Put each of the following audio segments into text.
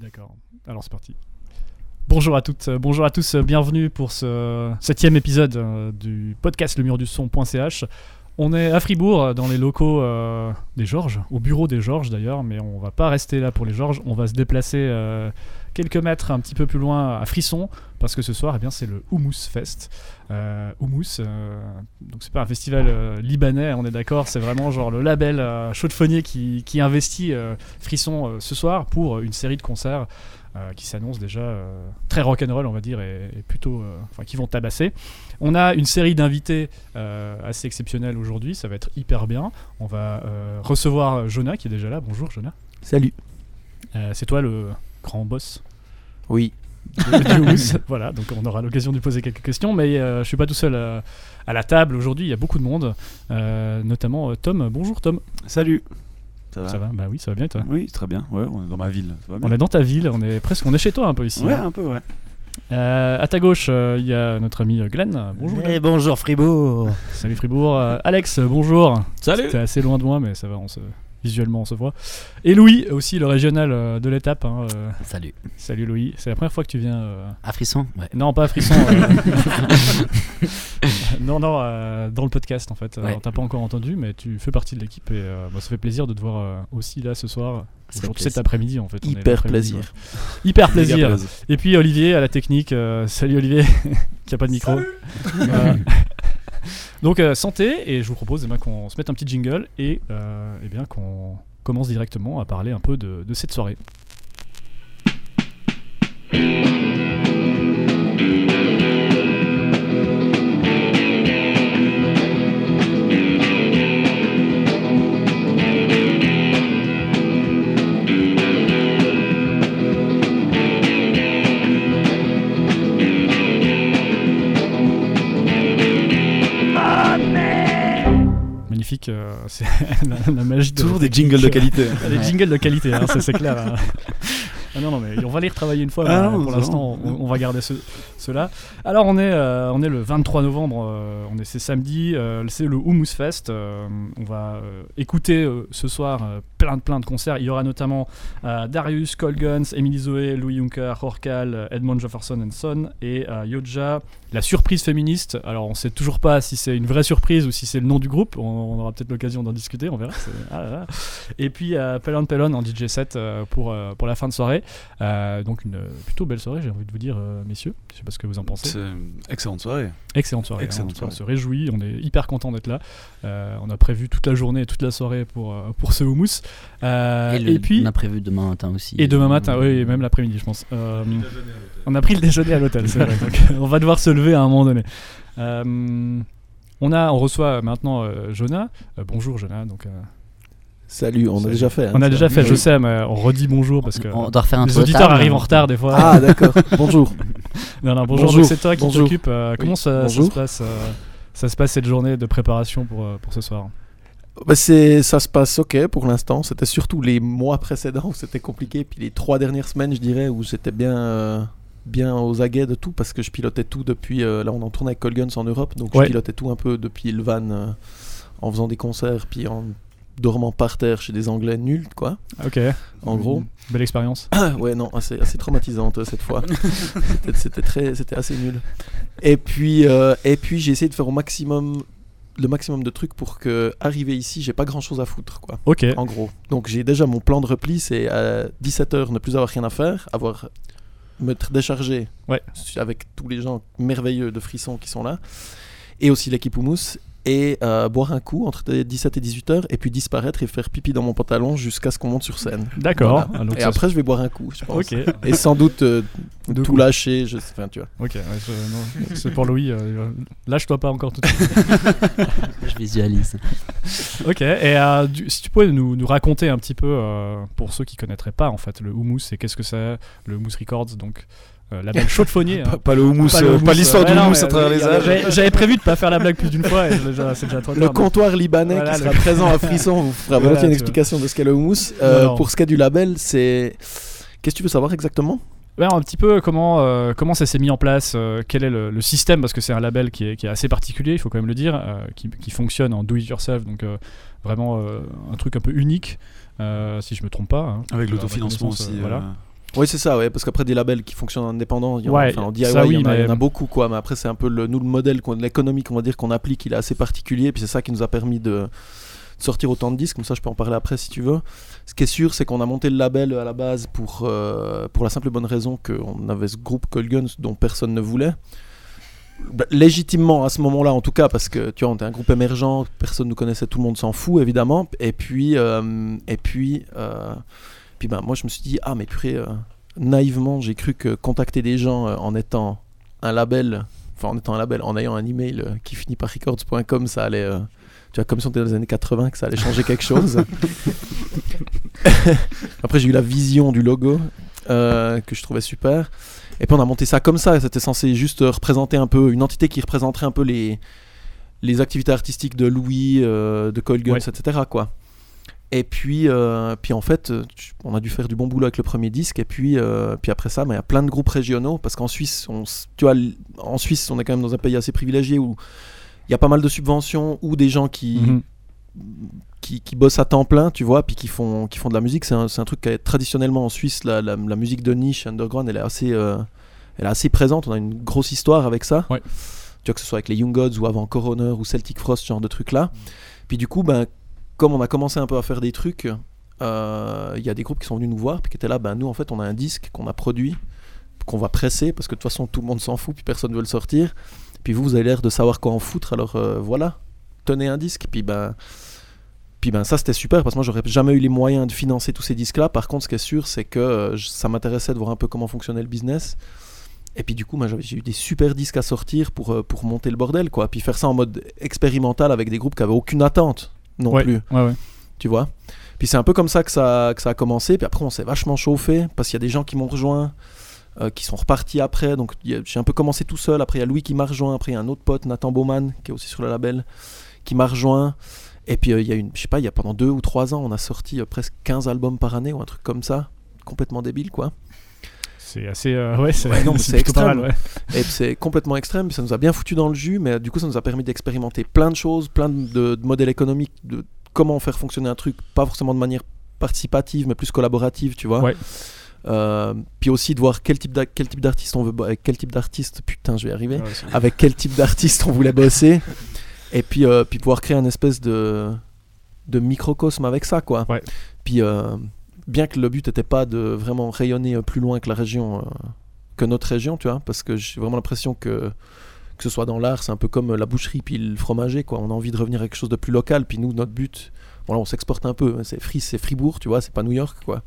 D'accord. Alors c'est parti. Bonjour à toutes, bonjour à tous, bienvenue pour ce septième épisode euh, du podcast le mur du son.ch. On est à Fribourg, dans les locaux euh, des Georges, au bureau des Georges d'ailleurs, mais on va pas rester là pour les Georges, on va se déplacer euh, quelques mètres un petit peu plus loin à Frisson, parce que ce soir, eh bien, c'est le Hummus Fest. Euh, Hummus, euh, donc c'est pas un festival libanais, on est d'accord, c'est vraiment genre le label chaudefonnier qui, qui investit Frisson ce soir pour une série de concerts euh, qui s'annoncent déjà euh, très rock'n'roll, on va dire, et, et plutôt, euh, enfin, qui vont tabasser. On a une série d'invités euh, assez exceptionnels aujourd'hui, ça va être hyper bien. On va euh, recevoir Jonah qui est déjà là. Bonjour Jonah. Salut. Euh, c'est toi le grand boss Oui. voilà, donc on aura l'occasion de lui poser quelques questions, mais euh, je suis pas tout seul à la table aujourd'hui. Il y a beaucoup de monde, euh, notamment euh, Tom. Bonjour Tom. Salut. Ça va Ça va Bah oui, ça va bien et toi Oui, très bien. Ouais, on est dans ma ville. Ça va bien On est dans ta ville, on est presque, on est chez toi un peu ici. Ouais, hein. un peu, ouais. Euh, à ta gauche, euh, il y a notre ami euh, Glenn. Bonjour. Glenn. Et bonjour Fribourg. Salut Fribourg. Euh, Alex, bonjour. Salut. T'es assez loin de moi, mais ça va, on se... visuellement on se voit. Et Louis, aussi le régional euh, de l'étape. hein, euh, Salut. Salut Louis. C'est la première fois que tu viens. euh, À Frisson Ouais. Non, pas à Frisson. euh, non, non, euh, dans le podcast en fait. Ouais. On t'a pas encore entendu, mais tu fais partie de l'équipe et euh, bah, ça fait plaisir de te voir euh, aussi là ce soir. Aujourd'hui, cet après-midi en fait. Hyper plaisir. ouais. Hyper plaisir. Et puis Olivier à la technique. euh, salut Olivier, qui a pas de micro. Donc euh, santé et je vous propose eh ben, qu'on se mette un petit jingle et euh, eh bien qu'on commence directement à parler un peu de cette soirée. Euh, c'est la, la magie de Toujours des jingles de qualité. Des jingles de qualité, hein, c'est clair. hein. Ah non, non, mais on va les retravailler une fois. Ah non, pour l'instant, on, on va garder ce- ceux-là. Alors, on est, euh, on est le 23 novembre, euh, on est c'est samedi, euh, c'est le Hummus Fest. on va écouter ce soir plein de plein de concerts. Il y aura notamment Darius, Colguns, Emily Zoé, Louis Juncker, Horkal, Edmond Jefferson and Son et Yoja. La surprise féministe. Alors, on sait toujours pas si c'est une vraie surprise ou si c'est le nom du groupe. On, on aura peut-être l'occasion d'en discuter. On verra. ah là là. Et puis Pellon Pellon en DJ set pour, pour la fin de soirée. Euh, donc une plutôt belle soirée, j'ai envie de vous dire, euh, messieurs. Je sais pas ce que vous en pensez. C'est une excellente soirée. Excellente soirée. Excellente hein, on se réjouit, on est hyper content d'être là. Euh, on a prévu toute la journée et toute la soirée pour, pour ce houmous. Euh, Et, puis on a prévu demain matin aussi. et demain matin, oui, et même l'après-midi, je pense. Euh, on a pris le déjeuner à l'hôtel, c'est vrai. donc, on va devoir se lever à un moment donné. Euh, on a, on reçoit maintenant euh, Jonah. Euh, bonjour Jonah. Donc, euh, Salut, on a déjà fait. hein, on a déjà fait, je sais, mais on redit bonjour parce que On doit refaire un les auditeurs table. arrivent en retard des fois. Ah, d'accord. Bonjour. Non, non, bonjour, c'est toi qui t'occupe. euh, comment ça, ça se passe euh, Ça se passe cette journée de préparation pour, euh, pour ce soir Bah, c'est, ça se passe ok pour l'instant. C'était surtout les mois précédents où c'était compliqué. Puis les trois dernières semaines, je dirais, où j'étais bien, euh, bien aux aguets de tout parce que je pilotais tout depuis. euh, là, on en tourne avec Colguns en Europe. Donc Ouais. je pilotais tout un peu depuis le van euh, en faisant des concerts. Puis en dormant par terre chez des Anglais nuls, quoi. Ok. En gros. Belle expérience. ouais, non, assez, assez traumatisante euh, cette fois. C'était- très, c'était assez nul. Et puis, euh, et puis j'ai essayé de faire au maximum, le maximum de trucs pour que arriver ici, j'ai pas grand chose à foutre, quoi. Ok. En gros. Donc j'ai déjà mon plan de repli, c'est à 17h ne plus avoir rien à faire, avoir me décharger Ouais. avec tous les gens merveilleux de Frisson qui sont là, et aussi l'équipe Hummus, et euh, boire un coup entre 17 et 18h, et puis disparaître et faire pipi dans mon pantalon jusqu'à ce qu'on monte sur scène. D'accord. Voilà. Ah, Et après, je vais boire un coup, je pense. Et sans doute euh, tout coups. lâcher, je sais, enfin, tu vois. Ok. ouais, c'est pour Louis. euh, Lâche-toi pas encore tout de suite. Je visualise. ok. Et euh, du- si tu pouvais nous, nous raconter un petit peu, euh, pour ceux qui connaîtraient pas en fait, le Hummus et qu'est-ce que c'est, le Hummus Records, donc euh, label chaudefonnier. hein. Pas, pas le houmous, Pas le euh, houmous, pas l'histoire ouais, du houmous à travers les âges. j'avais- prévu de pas faire la blague plus d'une fois et c'est déjà, c'est déjà trop Le tard. mais- comptoir libanais Voilà, qui sera le- présent à Frisson vous fera Voilà, volontiers une explication de ce qu'est le houmous. Euh. Pour ce qui est du label, c'est. Qu'est-ce que tu veux savoir exactement? Ouais, un petit peu comment, euh, comment ça s'est mis en place, euh, quel est le, le système, parce que c'est un label qui est, qui est assez particulier, il faut quand même le dire, euh, qui, qui fonctionne en do-it-yourself, donc euh, vraiment euh, un truc un peu unique, euh, si je me trompe pas. hein. Avec Euh, l'autofinancement aussi. euh, voilà. Oui, c'est ça, ouais, parce qu'après des labels qui fonctionnent en indépendant, il y en, Ouais, enfin, en DIY, ça, il y oui, en a- il y en a beaucoup, quoi. Mais après, c'est un peu le, nous, le modèle, l'économie qu'on va dire qu'on applique, il est assez particulier. Puis c'est ça qui nous a permis de, de sortir autant de disques. Comme ça, je peux en parler après si tu veux. Ce qui est sûr, c'est qu'on a monté le label à la base pour, euh, pour la simple et bonne raison qu'on avait ce groupe Colguns dont personne ne voulait. Bah, légitimement à ce moment-là en tout cas parce que tu vois on était un groupe émergent personne nous connaissait tout le monde s'en fout évidemment et puis euh, et puis euh, puis ben moi je me suis dit ah mais purée euh, naïvement j'ai cru que contacter des gens euh, en étant un label enfin en étant un label en ayant un email euh, qui finit par records.com ça allait tu vois comme si on était dans les années 80 que ça allait changer quelque chose. Après j'ai eu la vision du logo que je trouvais super. Et puis on a monté ça comme ça. C'était censé juste représenter un peu une entité qui représenterait un peu les les activités artistiques de Louis de Colguns Ouais. etc quoi et puis, euh, puis en fait, euh, on a dû faire du bon boulot avec le premier disque. Et puis, euh, puis après ça, bah, il y a plein de groupes régionaux. Parce qu'en Suisse, on, tu vois, en Suisse, on est quand même dans un pays assez privilégié où il y a pas mal de subventions ou des gens qui, Mhm. qui, qui bossent à temps plein, tu vois, puis qui font, qui font de la musique. C'est un, un truc qui est traditionnellement en Suisse, la, la- la musique de niche, underground, elle est assez, euh, elle est assez présente. On a une grosse histoire avec ça. Ouais. Tu vois, que ce soit avec les Young Gods ou avant Coroner ou Celtic Frost, ce genre de trucs-là. Puis du coup, ben, comme on a commencé un peu à faire des trucs, euh, il y a des groupes qui sont venus nous voir, puis qui étaient là, ben, nous, en fait, on a un disque qu'on a produit, qu'on va presser, parce que de toute façon, tout le monde s'en fout, puis personne ne veut le sortir. Puis vous, vous avez l'air de savoir quoi en foutre, alors euh, voilà, tenez un disque. Puis ben, puis ben ça c'était super parce que moi j'aurais jamais eu les moyens de financer tous ces disques là. Par contre ce qui est sûr c'est que euh, ça m'intéressait de voir un peu comment fonctionnait le business. Et puis du coup moi j'ai eu des super disques à sortir pour, pour monter le bordel quoi. Puis faire ça en mode expérimental avec des groupes qui avaient aucune attente non Ouais, plus ouais, ouais. tu vois? Puis c'est un peu comme ça que ça, que ça a commencé. Puis après, on s'est vachement chauffé parce qu'il y a des gens qui m'ont rejoint, euh, qui sont repartis après. Donc j'ai un peu commencé tout seul. Après, il y a Louis qui m'a rejoint. Après, il y a un autre pote, Nathan Baumann, qui est aussi sur le label, qui m'a rejoint. Et puis, euh, il y a une, je sais pas, il y a pendant deux ou trois ans, on a sorti euh, presque 15 albums par année ou un truc comme ça. Complètement débile, quoi. C'est assez. euh, ouais, c'est Ouais, extrême. ouais. Et c'est complètement extrême, ça nous a bien foutu dans le jus, mais du coup ça nous a permis d'expérimenter plein de choses, plein de, de modèles économiques, de comment faire fonctionner un truc, pas forcément de manière participative, mais plus collaborative, tu vois. Ouais. Euh, puis aussi de voir quel type quel type d'artiste on veut, avec quel type d'artiste, putain je vais y arriver, avec quel type d'artiste on voulait bosser, et puis, euh, puis pouvoir créer un espèce de, de microcosme avec ça, quoi. Ouais. Puis euh, bien que le but n'était pas de vraiment rayonner euh, plus loin que la région, euh, que notre région, tu vois, parce que j'ai vraiment l'impression que que ce soit dans l'art, c'est un peu comme la boucherie puis le fromager, quoi. On a envie de revenir à quelque chose de plus local, puis nous, notre but, voilà, on s'exporte un peu. hein. C'est Fri- c'est Fribourg, tu vois, c'est pas New York, quoi.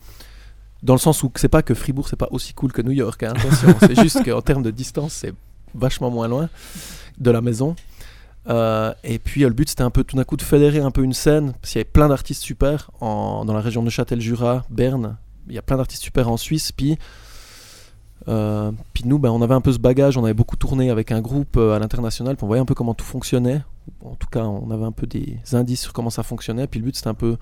Dans le sens où c'est pas que Fribourg, c'est pas aussi cool que New York, hein, attention. c'est juste qu'en termes de distance, c'est vachement moins loin de la maison. Euh, et puis le but c'était un peu tout d'un coup de fédérer un peu une scène, parce qu'il y avait plein d'artistes super en, dans la région de Châtel-Jura, Berne, il y a plein d'artistes super en Suisse, puis, euh, puis nous ben, on avait un peu ce bagage, on avait beaucoup tourné avec un groupe euh, à l'international, puis on voyait un peu comment tout fonctionnait, en tout cas on avait un peu des indices sur comment ça fonctionnait, puis le but c'était un peu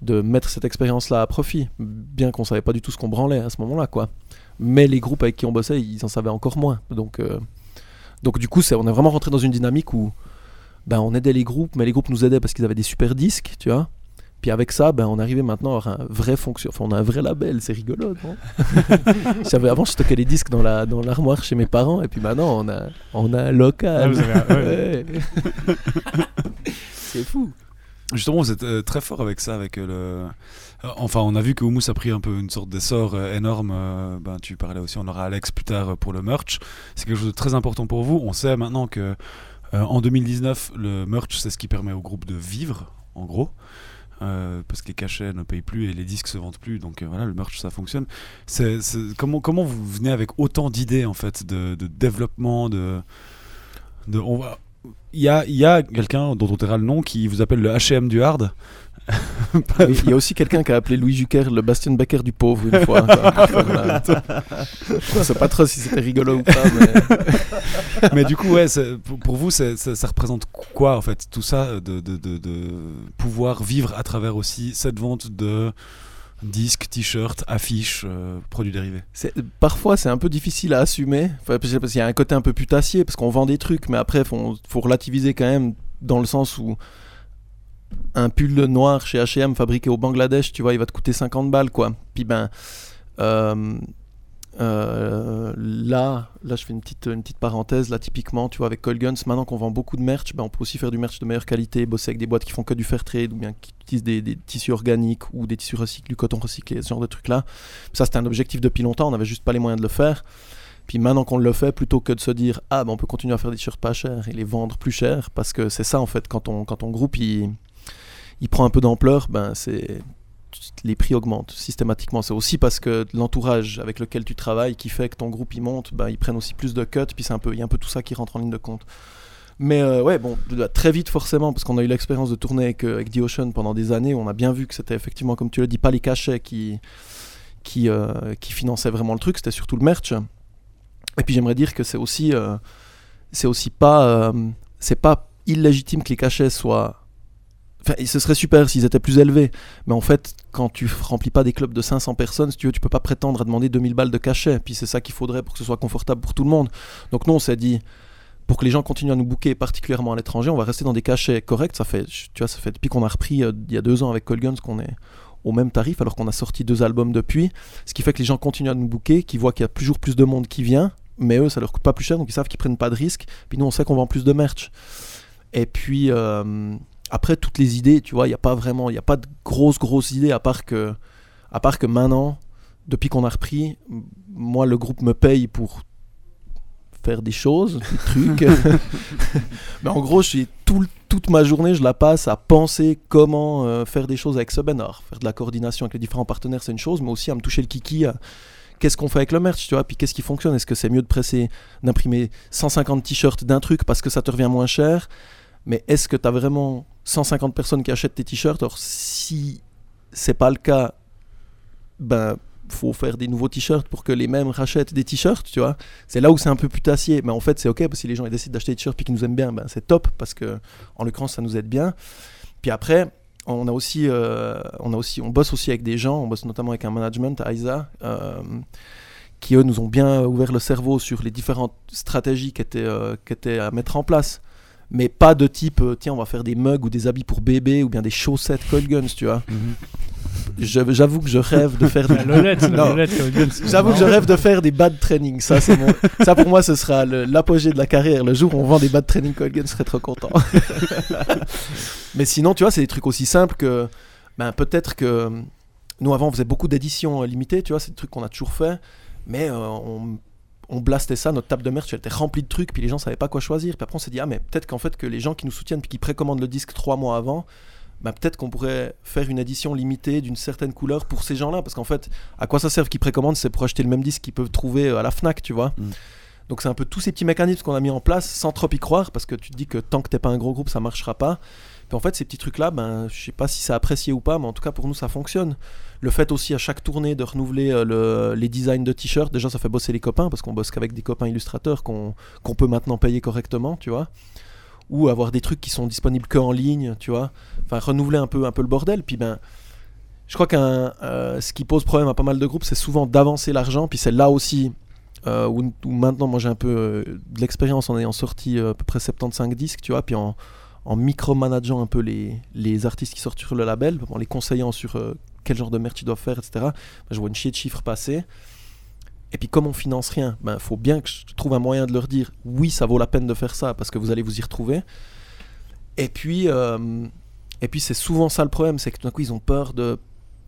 de mettre cette expérience-là à profit, bien qu'on savait pas du tout ce qu'on branlait à ce moment-là, quoi. Mais les groupes avec qui on bossait, ils en savaient encore moins, donc... donc du coup, on est vraiment rentré dans une dynamique où ben, on aidait les groupes, mais les groupes nous aidaient parce qu'ils avaient des super disques, tu vois. Puis avec ça, ben, on arrivait maintenant à avoir un vrai fonction. Enfin, on a un vrai label, c'est rigolo, non? Avant, je stockais les disques dans, la, dans l'armoire chez mes parents, et puis maintenant, on a, on a un Ah, local. ouais. Ouais. c'est fou. Justement, vous êtes euh, très fort avec ça, avec euh, le. Euh, Enfin, on a vu que Humus a pris un peu une sorte d'essor euh, énorme. euh, ben, tu parlais aussi, on aura Alex plus tard euh, pour le merch. C'est quelque chose de très important pour vous. On sait maintenant que en 2019, le merch, c'est ce qui permet au groupe de vivre, en gros. Euh, parce que les cachets ne payent plus et les disques se vendent plus, donc euh, voilà, le merch ça fonctionne. Comment, vous venez avec autant d'idées en fait de, développement, de, on va, il y a, y a quelqu'un dont on taira le nom qui vous appelle le H&M du hard. Il y a aussi quelqu'un qui a appelé Louis Jucker le Bastien Becker du pauvre une fois. Je sais pas trop si c'était rigolo ou pas, mais Mais du coup, ouais, c'est- pour, vous, c'est- ça, ça représente quoi en fait tout ça de, de, de, de pouvoir vivre à travers aussi cette vente de disques, t-shirts, affiches, euh, produits dérivés? C'est- parfois c'est un peu difficile à assumer Enfin, parce qu'il y a un côté un peu putassier parce qu'on vend des trucs mais après faut, faut relativiser quand même dans le sens où un pull noir chez H&M fabriqué au Bangladesh tu vois il va te coûter 50 balles quoi puis ben Euh, euh, là, là, je fais une petite, une petite parenthèse. Là, typiquement, tu vois, avec Colguns, maintenant qu'on vend beaucoup de merch, ben, on peut aussi faire du merch de meilleure qualité, bosser avec des boîtes qui font que du fair trade ou bien qui utilisent des, tissus organiques ou des tissus recyclés, du coton recyclé, ce genre de trucs-là. Ça, c'était un objectif depuis longtemps. On n'avait juste pas les moyens de le faire. Puis maintenant qu'on le fait, plutôt que de se dire ah ben on peut continuer à faire des t-shirts pas chers et les vendre plus cher, parce que c'est ça en fait quand on quand ton groupe il prend un peu d'ampleur, ben c'est les prix augmentent systématiquement. C'est aussi parce que l'entourage avec lequel tu travailles qui fait que ton groupe il monte, ben, ils prennent aussi plus de cuts, puis c'est un peu, il y a un peu tout ça qui rentre en ligne de compte. Mais euh, ouais, bon, très vite forcément, parce qu'on a eu l'expérience de tourner avec, euh, avec The Ocean pendant des années, on a bien vu que c'était effectivement, comme tu le dis, pas les cachets qui, qui, euh, qui finançaient vraiment le truc, c'était surtout le merch. Et puis j'aimerais dire que c'est aussi, euh, aussi pas, c'est pas illégitime que les cachets soient. Enfin, ce serait super s'ils étaient plus élevés, mais en fait, quand tu remplis pas des clubs de 500 personnes, tu veux, peux pas prétendre à demander 2000 balles de cachet. Puis c'est ça qu'il faudrait pour que ce soit confortable pour tout le monde. Donc nous, on s'est dit, pour que les gens continuent à nous booker, particulièrement à l'étranger, on va rester dans des cachets corrects. Ça fait, tu vois, ça fait depuis qu'on a repris euh, il y a deux ans avec Colguns qu'on est au même tarif, alors qu'on a sorti deux albums depuis. Ce qui fait que les gens continuent à nous booker, qui voient qu'il y a toujours plus de monde qui vient, mais eux, ça leur coûte pas plus cher, donc ils savent qu'ils prennent pas de risques. Puis nous, on sait qu'on vend plus de merch. Et puis euh, après, toutes les idées, tu vois, il n'y a pas vraiment, il n'y a pas de grosses, grosses idées, à part que, à part que maintenant, depuis qu'on a repris, moi, le groupe me paye pour faire des choses, des trucs. Mais en gros, je suis tout, toute ma journée, je la passe à penser comment euh, faire des choses avec Subenor. Faire de la coordination avec les différents partenaires, c'est une chose, mais aussi à me toucher le kiki. à Qu'est-ce qu'on fait avec le merch, tu vois Puis qu'est-ce qui fonctionne Est-ce que c'est mieux de presser, d'imprimer 150 t-shirts d'un truc parce que ça te revient moins cher? Mais est-ce que tu as vraiment 150 personnes qui achètent tes t-shirts Alors si c'est pas le cas, ben faut faire des nouveaux t-shirts pour que les mêmes rachètent des t-shirts, tu vois. C'est là où c'est un peu putassier, mais en fait c'est ok parce que si les gens ils décident d'acheter des t-shirts puis qu'ils nous aiment bien, ben c'est top parce que en l'occurrence ça nous aide bien. Puis après, on a aussi, euh, on a aussi, on bosse aussi avec des gens, on bosse notamment avec un management, AISA, euh, qui eux nous ont bien ouvert le cerveau sur les différentes stratégies qui étaient, euh, qui étaient à mettre en place. Mais pas de type, euh, tiens, on va faire des mugs ou des habits pour bébé ou bien des chaussettes Cold Guns, tu vois. Je- J'avoue que je rêve de faire des J'avoue que je rêve de faire des bad training. Ça, c'est mon... ça pour moi, ce sera l'apogée de la carrière. Le jour où on vend des bad training Colgan, je serais trop content. Mais sinon, tu vois, c'est des trucs aussi simples que ben, peut-être que nous, avant, on faisait beaucoup d'éditions euh, limitées. Tu vois, c'est des trucs qu'on a toujours fait. Mais euh, on, on blastait ça. Notre table de merch, elle était remplie de trucs. Puis les gens savaient pas quoi choisir. Puis après, on s'est dit, ah, mais peut-être qu'en fait, que les gens qui nous soutiennent puis qui précommandent le disque trois mois avant. Ben, peut-être qu'on pourrait faire une édition limitée d'une certaine couleur pour ces gens-là. Parce qu'en fait, à quoi ça sert qu'ils précommandent C'est pour acheter le même disque qu'ils peuvent trouver euh, à la Fnac, tu vois. Mm. Donc c'est un peu tous ces petits mécanismes qu'on a mis en place sans trop y croire parce que tu te dis que tant que t'es pas un gros groupe, ça marchera pas. Puis en fait, ces petits trucs-là, ben, je sais pas si c'est apprécié ou pas, mais en tout cas pour nous, ça fonctionne. Le fait aussi à chaque tournée de renouveler euh, le- les designs de t-shirts, déjà ça fait bosser les copains parce qu'on bosse qu'avec des copains illustrateurs qu'on peut maintenant payer correctement, tu vois. Ou avoir des trucs qui sont disponibles que en ligne, tu vois. Enfin, renouveler un peu, un peu le bordel. Puis ben, je crois qu'un euh, ce qui pose problème à pas mal de groupes, c'est souvent d'avancer l'argent. Puis c'est là aussi euh, où, maintenant, moi j'ai un peu de l'expérience en ayant sorti à peu près 75 disques, tu vois, puis en, en micromanageant un peu les, les artistes qui sortent sur le label, en les conseillant sur quel genre de merch ils doivent faire, etc. Je vois une chier de chiffres passer. Et puis comme on finance rien, il ben, faut bien que je trouve un moyen de leur dire oui, ça vaut la peine de faire ça parce que vous allez vous y retrouver. Et puis, euh, et puis c'est souvent ça le problème, c'est que tout d'un coup ils ont peur de...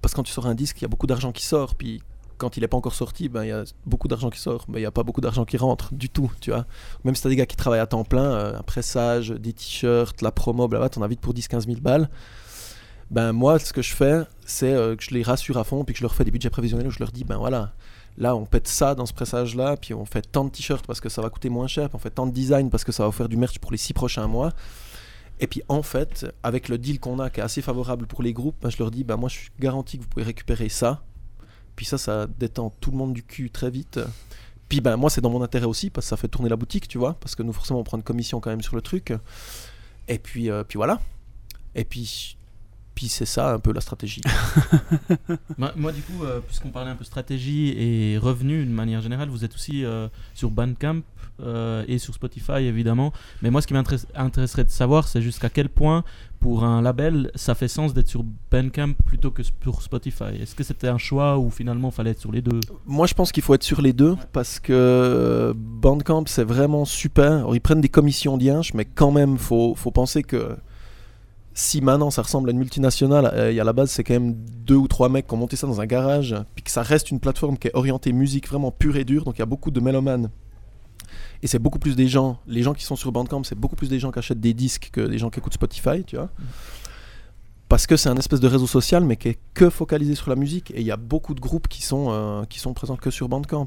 Parce que quand tu sors un disque, il y a beaucoup d'argent qui sort, puis quand il n'est pas encore sorti, ben, il y a beaucoup d'argent qui sort, mais il n'y a pas beaucoup d'argent qui rentre du tout, tu vois. Même si tu as des gars qui travaillent à temps plein, euh, un pressage, des t-shirts, la promo, blablabla, t'en as vite pour 10-15 000 balles. Ben moi, ce que je fais, c'est euh, que je les rassure à fond, puis que je leur fais des budgets prévisionnels où je leur dis, ben voilà, là on pète ça dans ce pressage-là, puis on fait tant de t-shirts parce que ça va coûter moins cher, puis on fait tant de design parce que ça va faire du merch pour les 6 prochains mois. Et puis en fait, avec le deal qu'on a qui est assez favorable pour les groupes, ben, je leur dis, ben moi je suis garanti que vous pouvez récupérer ça. Puis ça, ça détend tout le monde du cul très vite. Puis ben moi c'est dans mon intérêt aussi parce que ça fait tourner la boutique, tu vois, parce que nous forcément on prend une commission quand même sur le truc. Et puis, euh, puis voilà. Et puis Puis c'est ça un peu la stratégie. Moi, moi, du coup, euh, puisqu'on parlait un peu stratégie et revenus de manière générale, vous êtes aussi euh, sur Bandcamp euh, et sur Spotify évidemment. Mais moi, ce qui m'intéresserait de savoir, c'est jusqu'à quel point, pour un label, ça fait sens d'être sur Bandcamp plutôt que sur Spotify. Est-ce que c'était un choix ou finalement il fallait être sur les deux? Moi, je pense qu'il faut être sur les deux parce que Bandcamp, c'est vraiment super. Alors, ils prennent des commissions d'INch, mais quand même, faut, faut penser que si maintenant ça ressemble à une multinationale, euh, et à la base, c'est quand même deux ou trois mecs qui ont monté ça dans un garage, puis que ça reste une plateforme qui est orientée musique vraiment pure et dure, donc il y a beaucoup de mélomanes. Et c'est beaucoup plus des gens, les gens qui sont sur Bandcamp, c'est beaucoup plus des gens qui achètent des disques que des gens qui écoutent Spotify, tu vois. Parce que c'est un espèce de réseau social, mais qui est que focalisé sur la musique. Et il y a beaucoup de groupes qui sont, euh, qui sont présents que sur Bandcamp.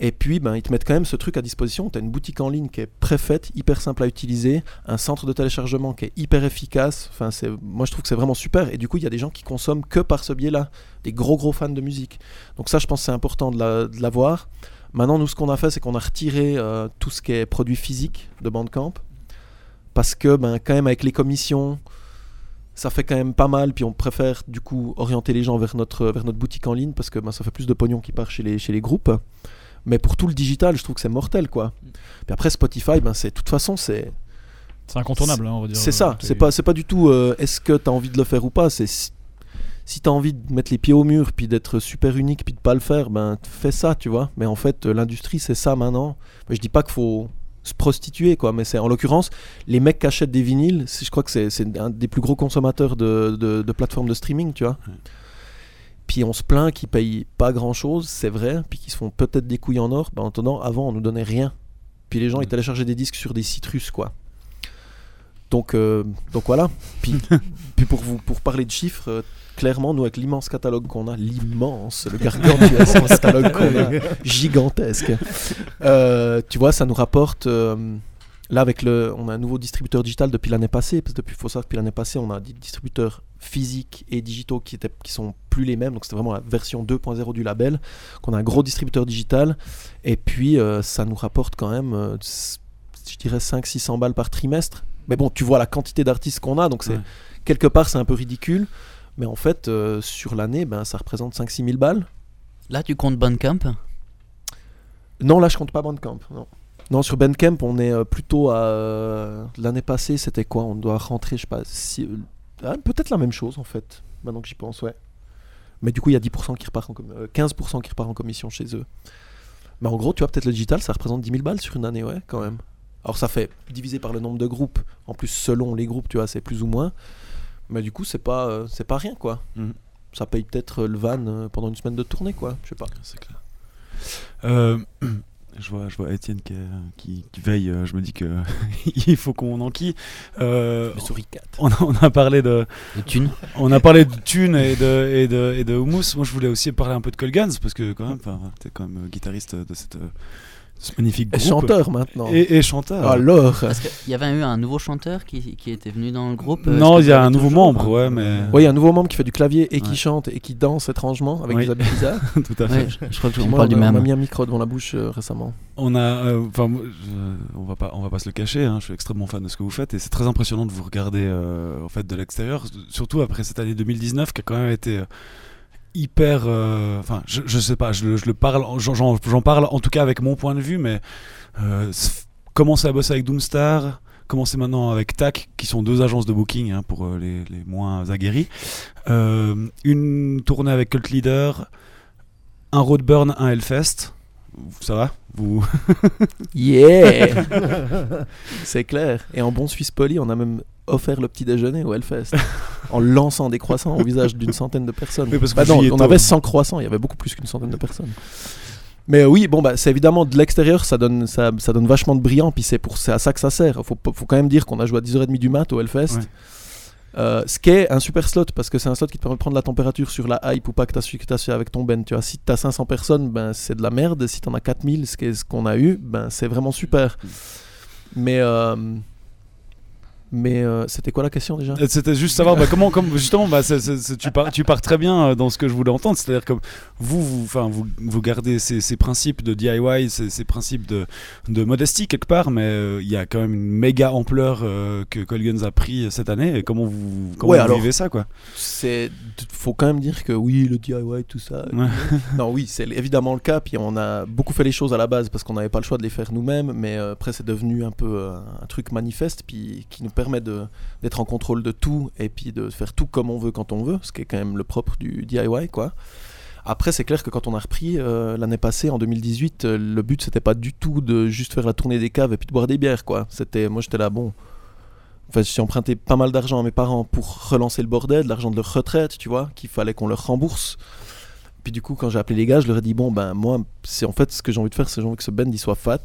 Et puis, ben, ils te mettent quand même ce truc à disposition. Tu as une boutique en ligne qui est préfaite, hyper simple à utiliser, un centre de téléchargement qui est hyper efficace. Enfin, c'est, moi, je trouve que c'est vraiment super. Et du coup, il y a des gens qui consomment que par ce biais-là, des gros, gros fans de musique. Donc ça, je pense que c'est important de, la- de l'avoir. Maintenant, nous, ce qu'on a fait, c'est qu'on a retiré euh, tout ce qui est produit physique de Bandcamp. Parce que, ben, quand même, avec les commissions, ça fait quand même pas mal. Puis on préfère, du coup, orienter les gens vers notre, vers notre boutique en ligne parce que ben, ça fait plus de pognon qui part chez les, chez les groupes. Mais pour tout le digital, je trouve que c'est mortel, quoi. Puis après, Spotify, ben, c'est, de toute façon, c'est, C'est incontournable, hein, on va dire. c'est ça. T'es- C'est pas, c'est pas du tout euh, est-ce que tu as envie de le faire ou pas? C'est si, si tu as envie de mettre les pieds au mur, puis d'être super unique, puis de pas le faire, ben fais ça, tu vois. Mais en fait, euh, l'industrie, c'est ça maintenant. Ben, je dis pas qu'il faut se prostituer, quoi. Mais c'est en l'occurrence, les mecs qui achètent des vinyles, je crois que c'est, c'est un des plus gros consommateurs de, de, de plateformes de streaming, tu vois. Ouais. Puis on se plaint qu'ils payent pas grand chose, c'est vrai, puis qu'ils se font peut-être des couilles en or. Ben, en attendant, avant, on nous donnait rien. Puis les gens, ils Mm. téléchargeaient des disques sur des sites russes, quoi. Donc, euh, donc voilà. Puis, puis pour, vous, pour parler de chiffres, euh, clairement, nous, avec l'immense catalogue qu'on a, l'immense, le gargantuesque catalogue qu'on a, gigantesque, euh, tu vois, ça nous rapporte. Là, avec le, on a un nouveau distributeur digital depuis l'année passée, parce que depuis, faut savoir que depuis l'année passée, on a des distributeurs physiques et digitaux qui, étaient, qui sont plus les mêmes. Donc, c'était vraiment la version 2.0 du label. Qu'on a un gros distributeur digital. Et puis, euh, ça nous rapporte quand même, euh, je dirais, 500-600 balles par trimestre. Mais bon, tu vois la quantité d'artistes qu'on a, donc c'est Ouais. quelque part c'est un peu ridicule. Mais en fait, euh, sur l'année, ben, ça représente 5-6 000 balles. Là, tu comptes Bandcamp? Non, là, je compte pas Bandcamp. Non, non sur Bandcamp, on est euh, plutôt à. euh, L'année passée, c'était quoi? On doit rentrer, je sais pas. si- euh, ah, Peut-être la même chose, en fait, maintenant que j'y pense, ouais. Mais du coup, il y a 10% qui repart en com- euh, 15% qui repart en commission chez eux. Mais en gros, tu vois, peut-être le digital, ça représente 10 000 balles sur une année, ouais, quand même. Alors, ça fait divisé par le nombre de groupes. En plus, selon les groupes, tu vois, c'est plus ou moins. Mais du coup, c'est pas, euh, c'est pas rien, quoi. Mhm. Ça paye peut-être le van pendant une semaine de tournée, quoi. Je sais pas. C'est clair. Euh, je, vois, je vois Étienne qui, qui, qui veille. euh, Je me dis que il faut qu'on enquille. Euh, Le souris 4. on, a, on a parlé de, de thunes on a parlé de Thune et de, et de, et de Hummus. Moi, je voulais aussi parler un peu de Colgans parce que quand même, t'es quand même guitariste de cette, euh, ce magnifique Et groupe. chanteur maintenant. Et, et chanteur. Alors Parce qu'il y avait eu un nouveau chanteur qui, qui était venu dans le groupe. euh, non, que il y a un nouveau membre, hein ouais, mais Oui, il y a un nouveau membre qui fait du clavier et qui chante et qui danse étrangement avec Oui. des habits bizarres. tout à fait. Ouais, je, je crois qu'on Moi, parle du on, a, on même. m'a mis un micro devant la bouche euh, récemment. On a, euh, enfin, on va pas, on va pas se le cacher. hein, je suis extrêmement fan de ce que vous faites et c'est très impressionnant de vous regarder euh, en fait de l'extérieur, surtout après cette année 2019 qui a quand même été euh, hyper. euh, Enfin, je, je sais pas, je, je le parle, j'en- parle en tout cas avec mon point de vue, mais euh, commencer à bosser avec Doomstar. Commencer maintenant avec TAC, qui sont deux agences de booking hein, pour euh, les, les moins aguerris. Une tournée avec Cult Leader, un Roadburn, un Hellfest. Ça va? Vous Yeah C'est clair. Et en bon Suisse poli, on a même offert le petit déjeuner au Hellfest en lançant des croissants au visage d'une centaine de personnes. Oui, parce que Bah non, on tôt, avait hein. 100 croissants, il y avait beaucoup plus qu'une centaine de personnes. Mais oui, bon bah c'est évidemment de l'extérieur, ça donne ça, ça donne vachement de brillant, puis c'est pour c'est à ça que ça sert. Faut faut quand même dire qu'on a joué à 10h30 du mat au Hellfest. Ouais. Euh, ce qui est un super slot parce que c'est un slot qui te permet de prendre la température sur la hype ou pas que tu as su avec ton ben. Tu vois, si t'as 500 personnes, ben c'est de la merde. Si t'en as 4000, ce qu'est- ce qu'on a eu, ben c'est vraiment super. Mais euh, Mais euh, c'était quoi la question déjà? Euh, C'était juste savoir bah, comment, comme justement, bah, tu, pars, tu pars très bien euh, dans ce que je voulais entendre. C'est-à-dire que vous, vous, vous, vous gardez ces, ces principes de DIY, ces, ces principes de, de modestie quelque part, mais euh, il y a quand même une méga ampleur euh, que Colguns a pris cette année. Et comment vous, comment Ouais, vous alors- vivez ça, quoi? C'est faut quand même dire que oui, le DIY, tout ça. Ouais. non, oui, c'est évidemment le cas. Puis on a beaucoup fait les choses à la base parce qu'on n'avait pas le choix de les faire nous-mêmes. Mais après, c'est devenu un peu un truc manifeste, puis qui nous permet d'être en contrôle de tout et puis de faire tout comme on veut quand on veut, ce qui est quand même le propre du DIY, quoi. Après, c'est clair que quand on a repris euh, l'année passée, en 2018, euh, le but c'était pas du tout de juste faire la tournée des caves et puis de boire des bières, quoi. C'était, moi, j'étais là, bon. Enfin, j'ai emprunté pas mal d'argent à mes parents pour relancer le bordel, de l'argent de leur retraite, tu vois, qu'il fallait qu'on leur rembourse. Puis du coup, quand j'ai appelé les gars, je leur ai dit bon ben moi, c'est en fait ce que j'ai envie de faire, c'est j'ai envie que ce band il soit fat,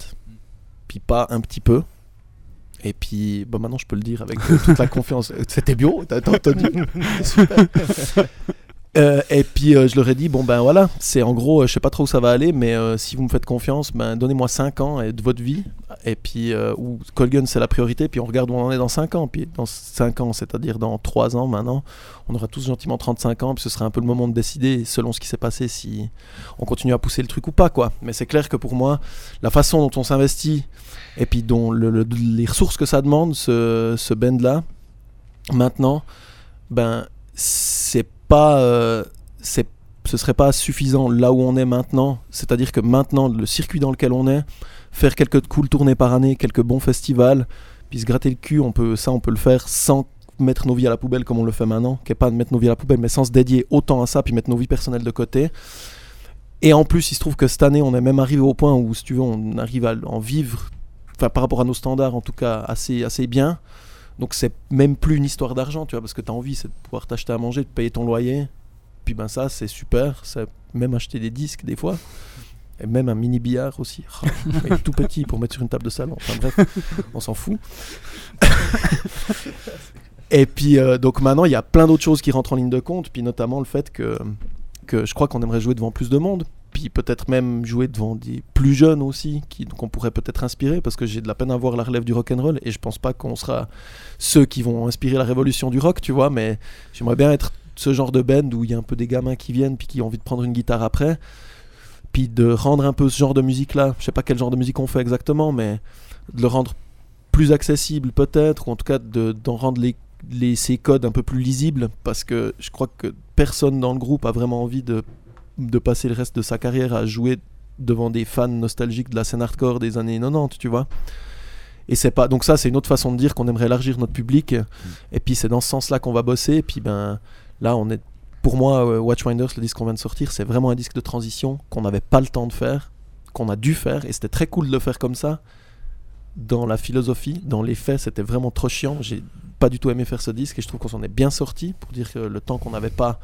puis pas un petit peu. Et puis, maintenant je peux le dire avec euh, toute la confiance. Euh, C'était bio, t'as t'as entendu Super. Euh, et puis euh, je leur ai dit bon ben voilà, c'est en gros, euh, je sais pas trop où ça va aller, mais euh, si vous me faites confiance, ben donnez-moi 5 ans et de votre vie. Et puis où Colgun c'est la priorité, puis on regarde où on en est dans 5 ans. Puis dans 5 ans, c'est-à-dire dans 3 ans maintenant, on aura tous gentiment 35 ans, puis ce sera un peu le moment de décider selon ce qui s'est passé si on continue à pousser le truc ou pas quoi. Mais c'est clair que pour moi, la façon dont on s'investit et puis dont le- le- les ressources que ça demande, ce, ce band là, maintenant, ben c'est pas, euh, ce serait pas suffisant là où on est maintenant. C'est-à-dire que maintenant, le circuit dans lequel on est, faire quelques cool tournées par année, quelques bons festivals, puis se gratter le cul, on peut, ça on peut le faire sans mettre nos vies à la poubelle comme on le fait maintenant, qui est pas de mettre nos vies à la poubelle, mais sans se dédier autant à ça, puis mettre nos vies personnelles de côté. Et en plus, il se trouve que cette année, on est même arrivé au point où, si tu veux, on arrive à en vivre, enfin par rapport à nos standards en tout cas, assez, assez bien. Donc c'est même plus une histoire d'argent, tu vois, parce que tu as envie, de pouvoir t'acheter à manger, de payer ton loyer. Puis ben ça, c'est super. C'est même acheter des disques des fois. Et même un mini billard aussi. Oh, tout petit pour mettre sur une table de salon. Enfin bref, on s'en fout. Et puis euh, donc maintenant, il y a plein d'autres choses qui rentrent en ligne de compte, puis notamment le fait que, que je crois qu'on aimerait jouer devant plus de monde, puis peut-être même jouer devant des plus jeunes aussi, qui qu'on pourrait peut-être inspirer, parce que j'ai de la peine à voir la relève du rock and roll, et je pense pas qu'on sera ceux qui vont inspirer la révolution du rock, tu vois, mais j'aimerais bien être ce genre de band où il y a un peu des gamins qui viennent puis qui ont envie de prendre une guitare après, puis de rendre un peu ce genre de musique là, je sais pas quel genre de musique on fait exactement, mais de le rendre plus accessible peut-être, ou en tout cas de- d'en rendre les, les, ces codes un peu plus lisibles, parce que je crois que personne dans le groupe a vraiment envie de, de passer le reste de sa carrière à jouer devant des fans nostalgiques de la scène hardcore des années 90, tu vois. Et c'est pas donc ça c'est une autre façon de dire qu'on aimerait élargir notre public. Et puis c'est dans ce sens-là qu'on va bosser. Et puis ben là on est pour moi euh, Watchwinders le disque qu'on vient de sortir c'est vraiment un disque de transition qu'on n'avait pas le temps de faire qu'on a dû faire. Et c'était très cool de le faire comme ça. Dans la philosophie dans les faits c'était vraiment trop chiant. J'ai pas du tout aimé faire ce disque et je trouve qu'on s'en est bien sorti pour dire que le temps qu'on n'avait pas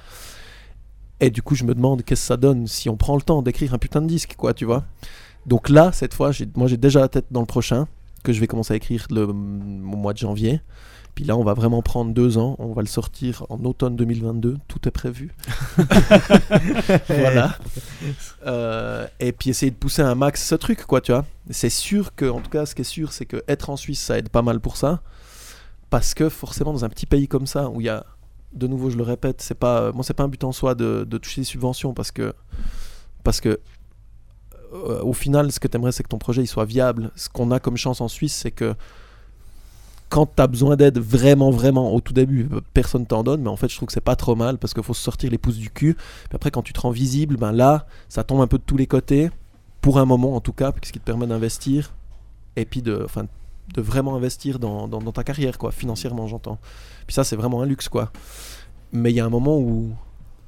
et du coup je me demande qu'est-ce que ça donne si on prend le temps d'écrire un putain de disque quoi tu vois donc là cette fois j'ai- moi j'ai déjà la tête dans le prochain que je vais commencer à écrire le, au mois de janvier. Puis là, on va vraiment prendre deux ans. On va le sortir en automne 2022. Tout est prévu. voilà. Euh, et puis essayer de pousser un max ce truc, quoi, tu vois. C'est sûr que, en tout cas, ce qui est sûr, c'est que être en Suisse, ça aide pas mal pour ça. Parce que forcément, dans un petit pays comme ça, où il y a, de nouveau, je le répète, c'est pas, moi, c'est pas un but en soi de, toucher des subventions parce que, parce que euh, au final, ce que tu aimerais, c'est que ton projet soit viable. Ce qu'on a comme chance en Suisse, c'est que quand tu as besoin d'aide vraiment, vraiment au tout début, personne t'en donne, mais en fait, je trouve que c'est pas trop mal parce qu'il faut se sortir les pouces du cul. Puis après, quand tu te rends visible, ben là, ça tombe un peu de tous les côtés, pour un moment en tout cas, ce qui te permet d'investir et puis de, de vraiment investir dans, dans, dans ta carrière, quoi, financièrement, j'entends. Puis ça, c'est vraiment un luxe, quoi. Mais il y a un moment où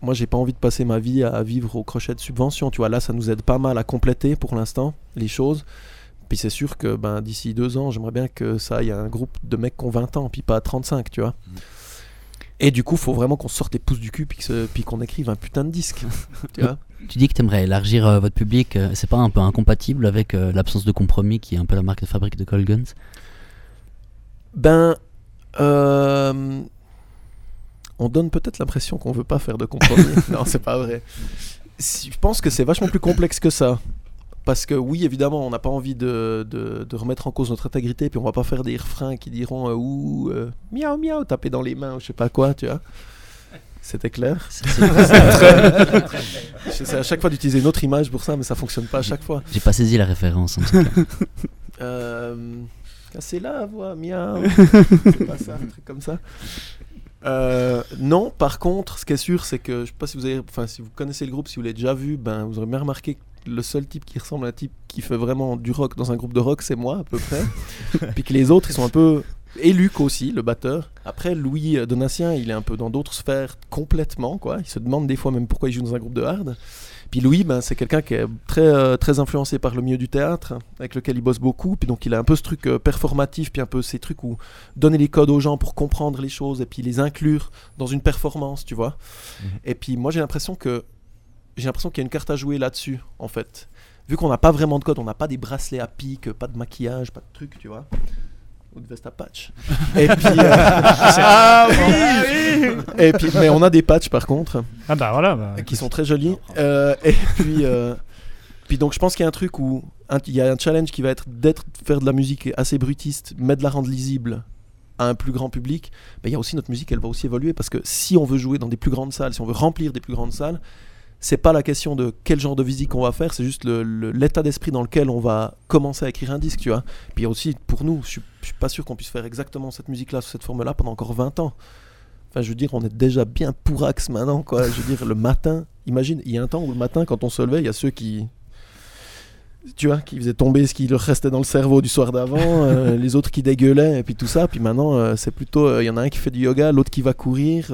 moi j'ai pas envie de passer ma vie à vivre au crochet de subventions tu vois. Là ça nous aide pas mal à compléter pour l'instant les choses. Puis c'est sûr que ben d'ici deux ans j'aimerais bien que ça y a un groupe de mecs qui ont 20 ans puis pas 35 tu vois. Et du coup faut vraiment qu'on sorte les pouces du cul puis qu'on écrive un putain de disque tu vois Tu dis que tu aimerais élargir euh, votre public. euh, c'est pas un peu incompatible avec euh, l'absence de compromis qui est un peu la marque de fabrique de Call Guns ben on donne peut-être l'impression qu'on veut pas faire de compromis non c'est pas vrai Si- je pense que c'est vachement plus complexe que ça parce que oui, évidemment, on n'a pas envie de, de- de remettre en cause notre intégrité, puis on va pas faire des refrains qui diront euh, miaou miaou, taper dans les mains ou je sais pas quoi, tu vois. C'était clair? C'est- c'est- J'essaie à chaque fois d'utiliser une autre image pour ça, mais ça fonctionne pas à chaque fois. J'ai pas saisi la référence. en tout cas. Euh, casser la voix, miaou. C'est pas ça, un truc comme ça. Euh, non, par contre, ce qui est sûr, c'est que je sais pas si vous avez, enfin, si vous connaissez le groupe, si vous l'avez déjà vu, ben, vous aurez bien remarqué que le seul type qui ressemble à un type qui fait vraiment du rock dans un groupe de rock, c'est moi à peu près. Puis que les autres, ils sont un peu. Et Luc aussi, le batteur. Après, Louis Donatien, il est un peu dans d'autres sphères complètement, quoi. Il se demande des fois même pourquoi il joue dans un groupe de hard. Puis Louis, ben, c'est quelqu'un qui est très, euh, très influencé par le milieu du théâtre, avec lequel il bosse beaucoup. Puis donc il a un peu ce truc euh, performatif, puis un peu ces trucs où donner les codes aux gens pour comprendre les choses et puis les inclure dans une performance, tu vois. Et puis moi j'ai l'impression que j'ai l'impression qu'il y a une carte à jouer là-dessus, en fait. Vu qu'on n'a pas vraiment de code, on n'a pas des bracelets à pic, pas de maquillage, pas de trucs, tu vois. Ou de veste à patch. Et puis, euh, et puis, mais on a des patchs par contre Ah bah voilà. bah, qui sont très jolis. Euh, et puis, euh, puis donc je pense qu'il y a un truc où il y a un challenge qui va être d'être faire de la musique assez brutiste, mais de la rendre lisible à un plus grand public. Mais il y a aussi notre musique, elle va aussi évoluer parce que si on veut jouer dans des plus grandes salles, si on veut remplir des plus grandes salles, c'est pas la question de quel genre de visite on va faire, c'est juste l'état d'esprit dans lequel on va commencer à écrire un disque, tu vois. Puis aussi pour nous, je suis, je suis pas sûr qu'on puisse faire exactement cette musique-là sous cette forme-là pendant encore 20 ans. Enfin, je veux dire, on est déjà bien pourrax maintenant, quoi. Je veux dire, le matin, imagine, il y a un temps où le matin, quand on se levait, il y a ceux qui. Tu vois, qui faisaient tomber ce qui leur restait dans le cerveau du soir d'avant, euh, les autres qui dégueulaient, et puis tout ça. Puis maintenant, euh, c'est plutôt. euh, Il y en a un qui fait du yoga, l'autre qui va courir,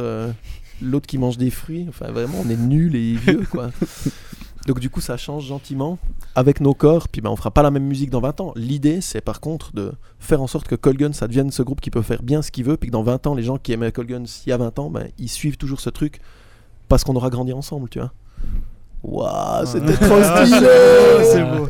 l'autre qui mange des fruits. Enfin, vraiment, on est nuls et vieux, quoi. Donc, du coup, ça change gentiment avec nos corps. Puis, ben, on fera pas la même musique dans 20 ans. L'idée, c'est par contre de faire en sorte que Colgun, ça devienne ce groupe qui peut faire bien ce qu'il veut. Puis que dans 20 ans, les gens qui aimaient Colgun il y a 20 ans, ben, ils suivent toujours ce truc parce qu'on aura grandi ensemble, tu vois. Waouh, c'était trop stylé! C'est beau.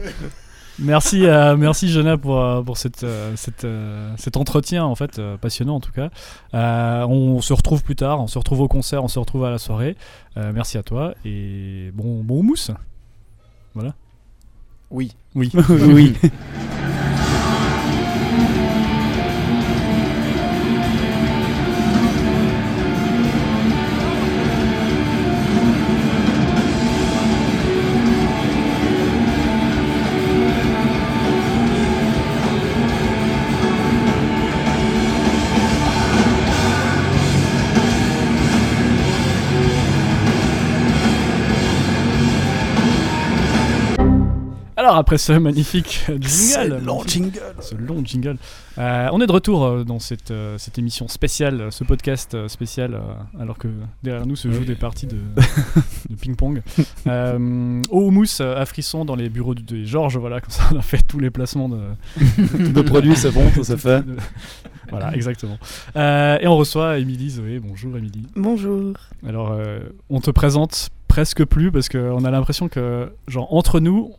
Merci, euh, merci Jonah pour, euh, pour cette, euh, cette, euh, cet entretien en fait euh, passionnant en tout cas. Euh, on se retrouve plus tard, on se retrouve au concert, on se retrouve à la soirée. Euh, merci à toi et bon bon mousse. Oui. Oui. oui. Alors après ce magnifique jingle, C'est long magnifique- jingle. ce long jingle, euh, on est de retour euh, dans cette, euh, cette émission spéciale, euh, ce podcast euh, spécial, euh, alors que derrière nous se jouent des parties de, de ping-pong. Euh, au mousse à frisson dans les bureaux de, de Georges, voilà, comme ça on a fait tous les placements de, De produits, c'est bon, ça c'est fait. de- voilà, exactement. Euh, et on reçoit Émilie Zoé. Bonjour Émilie. Bonjour. Alors, euh, on te présente presque plus parce qu'on a l'impression que, genre, entre nous,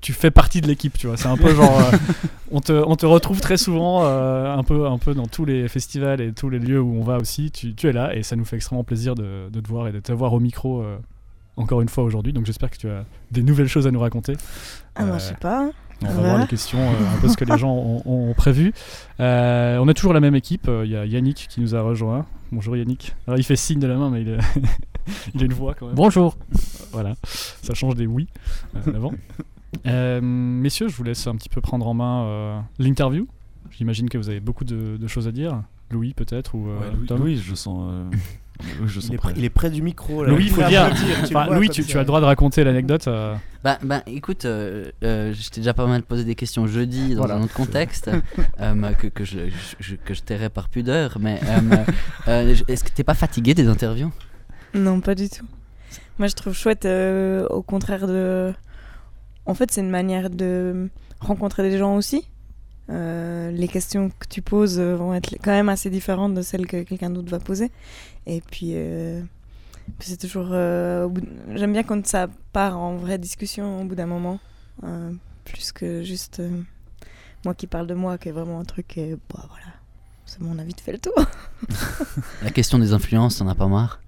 tu fais partie de l'équipe, tu vois. C'est un peu genre. euh, on, te, on te retrouve très souvent, euh, un, peu, un peu dans tous les festivals et tous les lieux où on va aussi. Tu, tu es là et ça nous fait extrêmement plaisir de, de te voir et de t'avoir au micro euh, encore une fois aujourd'hui. Donc, j'espère que tu as des nouvelles choses à nous raconter. Ah non, je sais pas. On va Voilà. voir les questions, euh, un peu ce que les gens ont, ont prévu. Euh, on a toujours la même équipe. euh, Il y a Yannick qui nous a rejoint. Bonjour Yannick. Alors il fait signe de la main, mais il, est- il a une voix quand même. Bonjour. Voilà, ça change des oui euh, d'avant. Euh, messieurs, je vous laisse un petit peu prendre en main euh, l'interview. J'imagine que vous avez beaucoup de, de choses à dire. Louis peut-être ou euh, Ouais, Louis, Tom Louis, je sens. euh, oui, je sens Il est, prêt. près, il est près du micro. Là. Louis, il faut dire. tu Enfin, le vois Louis, tu, as le droit de raconter l'anecdote. euh, Bah, bah, écoute, euh, euh, je t'ai déjà pas mal posé des questions jeudi dans Voilà. un autre contexte euh, que, que, je, je- que je tairais par pudeur. Mais euh, euh, est-ce que t'es pas fatigué des interviews? Non, pas du tout. Moi, je trouve chouette, euh, au contraire de. En fait, c'est une manière de rencontrer des gens aussi. Euh, les questions que tu poses euh, vont être quand même assez différentes de celles que quelqu'un d'autre va poser. Et puis, euh, puis c'est toujours. euh, J'aime bien quand ça part en vraie discussion au bout d'un moment, plus que juste moi qui parle de moi, qui est vraiment un truc. Et, bah, voilà, c'est mon avis de fait le tour. La question des influences, t'en as pas marre?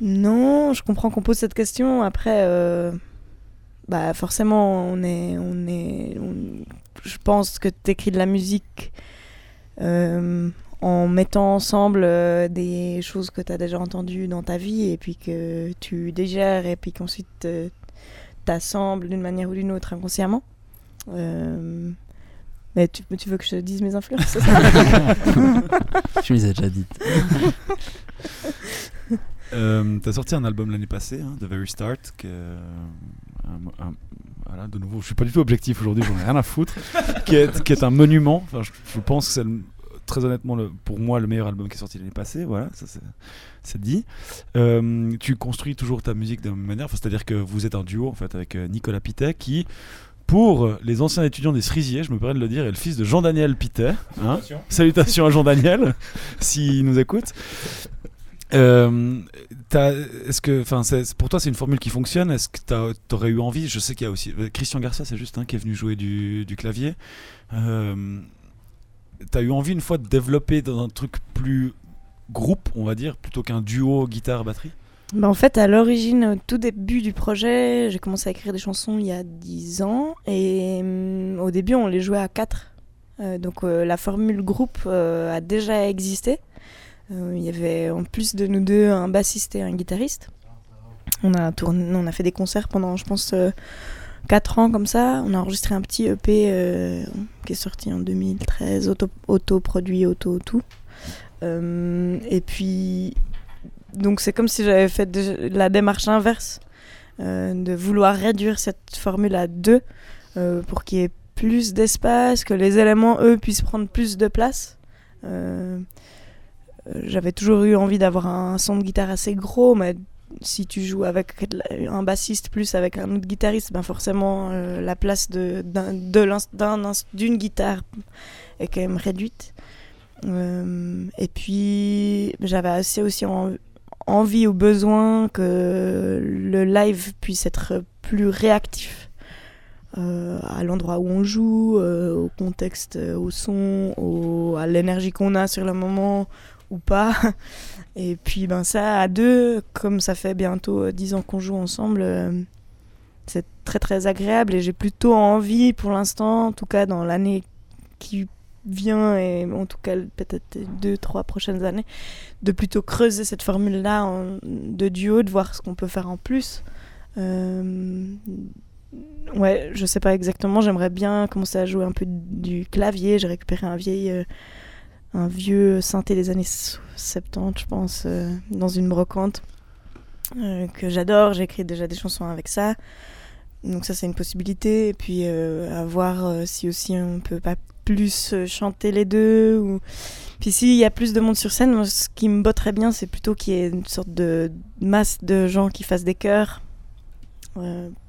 Non, je comprends qu'on pose cette question. Après, bah forcément, on est, on est, on- je pense que tu écris de la musique euh, en mettant ensemble euh, des choses que tu as déjà entendues dans ta vie et puis que tu digères et puis qu'ensuite euh, t'assembles d'une manière ou d'une autre inconsciemment. Euh, mais tu, tu veux que je te dise mes influences Je me les ai déjà dites. Euh, T'as sorti un album l'année passée, hein, The Very Start, que, euh, un- un- voilà, de nouveau, je suis pas du tout objectif aujourd'hui, j'en ai rien à foutre, qui, est, qui est un monument. Enfin, je, je pense que c'est très honnêtement le- pour moi le meilleur album qui est sorti l'année passée. Voilà, ça c'est- dit. Euh, tu construis toujours ta musique de la même manière, enfin, c'est-à-dire que vous êtes un duo en fait avec euh, Nicolas Pitet qui pour les anciens étudiants des Cerisiers, je me permets de le dire, est le fils de Jean-Daniel Pitet. hein. Salutations à Jean-Daniel, s'il nous écoute. Euh, est-ce que, pour toi, c'est une formule qui fonctionne Est-ce que tu aurais eu envie Je sais qu'il y a aussi euh, Christian Garcia, c'est juste un qui est venu jouer du, clavier. Euh, T'as eu envie une fois de développer dans un truc plus groupe, on va dire, plutôt qu'un duo guitare-batterie Bah, en fait, à l'origine, au tout début du projet, j'ai commencé à écrire des chansons il y a 10 ans. Et hum, au début, on les jouait à 4. donc la formule groupe a déjà existé. Euh, il y avait en plus de nous deux un bassiste et un guitariste. On a, tourné, on a fait des concerts pendant, je pense, 4 ans comme ça. On a enregistré un petit EP euh, qui est sorti en 2013, auto- auto-produit, auto-tout. Euh, et puis donc c'est comme si j'avais fait la démarche inverse, euh, de vouloir réduire cette formule à deux euh, pour qu'il y ait plus d'espace, que les éléments, eux, puissent prendre plus de place. Euh, J'avais toujours eu envie d'avoir un son de guitare assez gros, mais si tu joues avec un bassiste plus avec un autre guitariste, ben forcément euh, la place de- d'une guitare est quand même réduite. Euh, et puis j'avais assez aussi en- envie ou besoin que le live puisse être plus réactif à l'endroit où on joue, au contexte, au son, à l'énergie qu'on a sur le moment ou pas. Et puis ben ça, à deux, comme ça fait bientôt euh, dix ans qu'on joue ensemble, euh, c'est très très agréable et j'ai plutôt envie pour l'instant, en tout cas dans l'année qui vient et en tout cas peut-être deux, trois prochaines années, de plutôt creuser cette formule-là de duo, de voir ce qu'on peut faire en plus. Euh, ouais, je sais pas exactement, j'aimerais bien commencer à jouer un peu du clavier. J'ai récupéré un vieil, un vieux synthé des années 70, je pense, euh, dans une brocante euh, que j'adore. J'ai écrit déjà des chansons avec ça. Donc ça c'est une possibilité. Et puis euh, à voir si aussi on peut pas plus chanter les deux. Ou... Puis s'il y a plus de monde sur scène, moi, ce qui me botterait bien c'est plutôt qu'il y ait une sorte de masse de gens qui fassent des chœurs.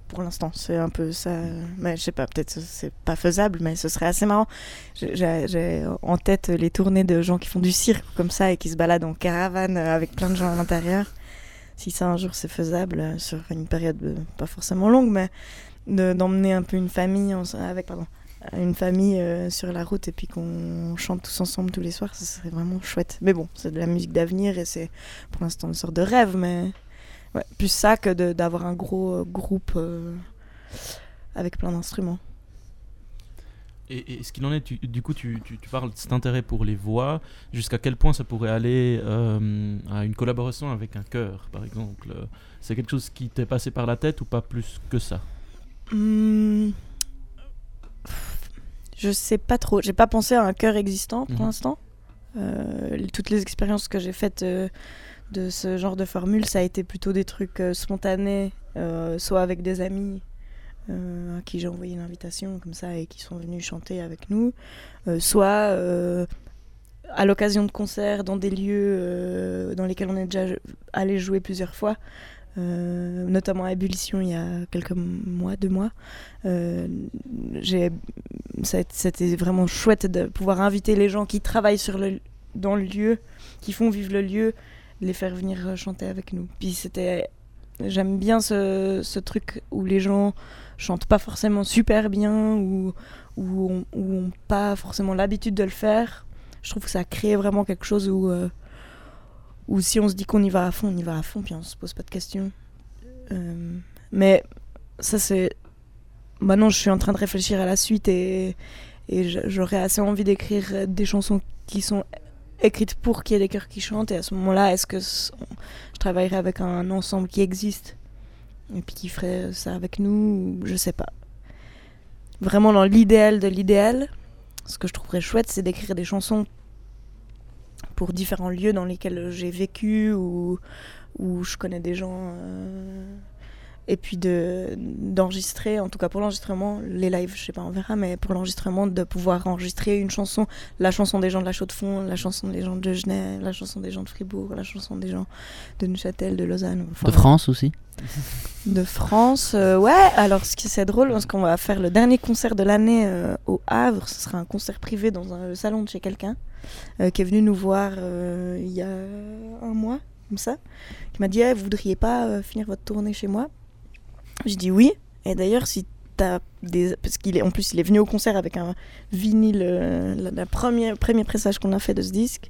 Pour l'instant, c'est un peu ça. Mais je sais pas, peut-être c'est pas faisable, mais ce serait assez marrant. J'ai- en tête les tournées de gens qui font du cirque comme ça et qui se baladent en caravane avec plein de gens à l'intérieur. Si ça un jour c'est faisable, euh, sur une période euh, pas forcément longue, mais de- d'emmener un peu une famille avec pardon, une famille euh, sur la route et puis qu'on chante tous ensemble tous les soirs, ça serait vraiment chouette. Mais bon, c'est de la musique d'avenir et c'est pour l'instant une sorte de rêve, mais ouais, plus ça que de- d'avoir un gros euh, groupe euh, avec plein d'instruments. Et, et ce qu'il en est, tu- du coup, tu, tu- tu parles de cet intérêt pour les voix. Jusqu'à quel point ça pourrait aller euh, à une collaboration avec un chœur, par exemple? C'est quelque chose qui t'est passé par la tête ou pas plus que ça? Hmm. Je sais pas trop. J'ai pas pensé à un cœur existant pour Mhm. l'instant. Euh, toutes les expériences que j'ai faites euh, de ce genre de formule, ça a été plutôt des trucs euh, spontanés, euh, soit avec des amis euh, à qui j'ai envoyé une invitation comme ça et qui sont venus chanter avec nous, soit à l'occasion de concerts dans des lieux dans lesquels on est déjà allé jouer plusieurs fois. Notamment à Ébullition il y a quelques mois, deux mois. C'était vraiment chouette de pouvoir inviter les gens qui travaillent sur dans le lieu, qui font vivre le lieu, les faire venir chanter avec nous. Puis c'était. J'aime bien ce, ce truc où les gens chantent pas forcément super bien ou, ou, ont pas forcément l'habitude de le faire. Je trouve que ça crée vraiment quelque chose où, euh, où si on se dit qu'on y va à fond, on y va à fond, puis on se pose pas de questions. Euh, mais ça, c'est maintenant, je suis en train de réfléchir à la suite et, et j'aurais assez envie d'écrire des chansons qui sont écrites pour qu'il y ait des chœurs qui chantent. Et à ce moment-là, est-ce que je travaillerais avec un ensemble qui existe et puis qui ferait ça avec nous ou Je sais pas. Vraiment, dans l'idéal de l'idéal, ce que je trouverais chouette, c'est d'écrire des chansons pour différents lieux dans lesquels j'ai vécu ou où je connais des gens. euh, et puis de d'enregistrer, en tout cas pour l'enregistrement, les lives, je sais pas, on verra, mais pour l'enregistrement, de pouvoir enregistrer une chanson, la chanson des gens de la Chaux-de-Fonds, la chanson des gens de Genève, la chanson des gens de Fribourg, la chanson des gens de Neuchâtel, de Lausanne. enfin, De France aussi de France, euh, ouais. Alors, ce qui c'est drôle, parce qu'on va faire le dernier concert de l'année euh, au Havre. Ce sera un concert privé dans un salon de chez quelqu'un euh, qui est venu nous voir il y a un mois, comme ça. Qui m'a dit Eh, Vous voudriez pas finir votre tournée chez moi? J'ai dit oui. Et d'ailleurs, si t'as des. Parce qu'il est en plus, il est venu au concert avec un vinyle, euh, la, la première, premier pressage qu'on a fait de ce disque.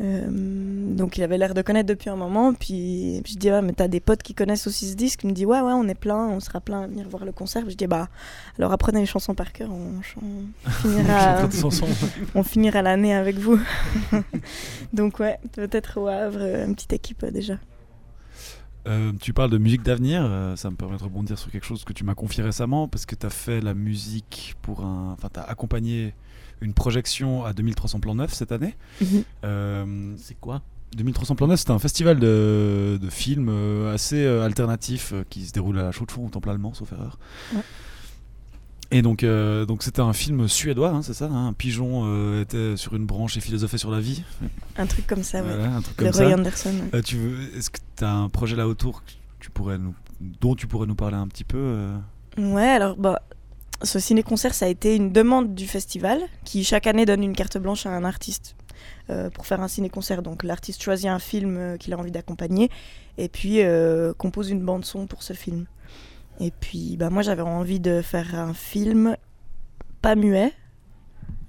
Euh, donc il avait l'air de connaître depuis un moment. Puis, puis je dis, ouais, mais t'as des potes qui connaissent aussi ce disque. Il me dit, ouais, ouais, on est plein, on sera plein à venir voir le concert. Puis je dis, bah, alors apprenez les chansons par cœur, on, on finira, on finira l'année avec vous. donc ouais, peut-être au Havre, euh, une petite équipe euh, déjà. Euh, tu parles de musique d'avenir, euh, ça me permet de rebondir sur quelque chose que tu m'as confié récemment, parce que tu as fait la musique pour un. Enfin, tu as accompagné une projection à 2300 plans neufs cette année. Euh, C'est quoi? 2300 plans neufs, c'était un festival de, de films assez alternatif qui se déroule à la Chaux de Fonds, au Temple Allemand, sauf erreur. Ouais. Et donc, euh, donc c'était un film suédois, hein, c'est ça hein Un pigeon euh, était sur une branche et philosophait sur la vie. Un truc comme ça, ouais. Voilà, un truc de comme ça. Roy Anderson. ouais. Euh, tu veux, est-ce que tu as un projet là autour que tu pourrais nous, dont tu pourrais nous parler un petit peu euh? Ouais, alors bah, ce ciné-concert, ça a été une demande du festival qui chaque année donne une carte blanche à un artiste pour faire un ciné-concert. Donc l'artiste choisit un film qu'il a envie d'accompagner et puis compose une bande-son pour ce film. Et puis bah, moi j'avais envie de faire un film pas muet.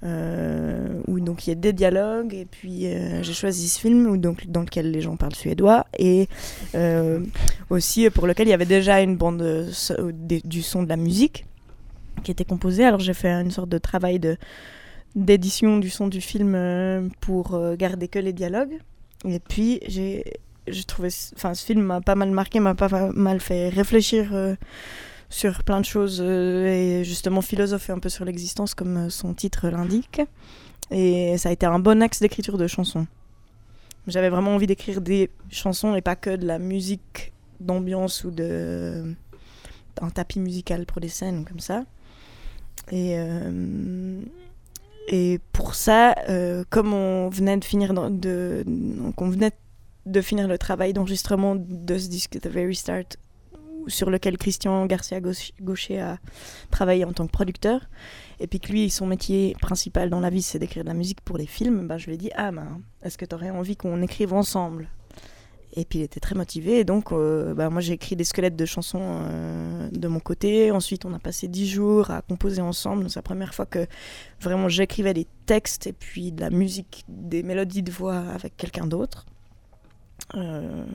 euh, où donc il y a des dialogues et puis euh, j'ai choisi ce film où, donc, dans lequel les gens parlent suédois et euh, aussi pour lequel il y avait déjà une bande du son de la musique qui était composée. Alors j'ai fait une sorte de travail de d'édition du son du film pour garder que les dialogues. Et puis j'ai j'ai trouvé, enfin ce film m'a pas mal marqué, m'a pas mal fait réfléchir euh, sur plein de choses euh, et justement philosopher un peu sur l'existence comme euh, son titre l'indique. Et ça a été un bon axe d'écriture de chansons. J'avais vraiment envie d'écrire des chansons et pas que de la musique d'ambiance ou de un tapis musical pour des scènes comme ça. Et et pour ça, comme on venait de finir dans- de donc on venait de finir le travail d'enregistrement de ce disque The Very Start sur lequel Christian Garcia Gauch- Gaucher a travaillé en tant que producteur et puis que lui son métier principal dans la vie c'est d'écrire de la musique pour les films bah, je lui ai dit ah ben est-ce que tu aurais envie qu'on écrive ensemble? Et puis il était très motivé. Donc, euh, bah, moi, j'ai écrit des squelettes de chansons euh, de mon côté. Ensuite, on a passé dix jours à composer ensemble. C'est la première fois que vraiment j'écrivais des textes et puis de la musique, des mélodies de voix avec quelqu'un d'autre. Euh,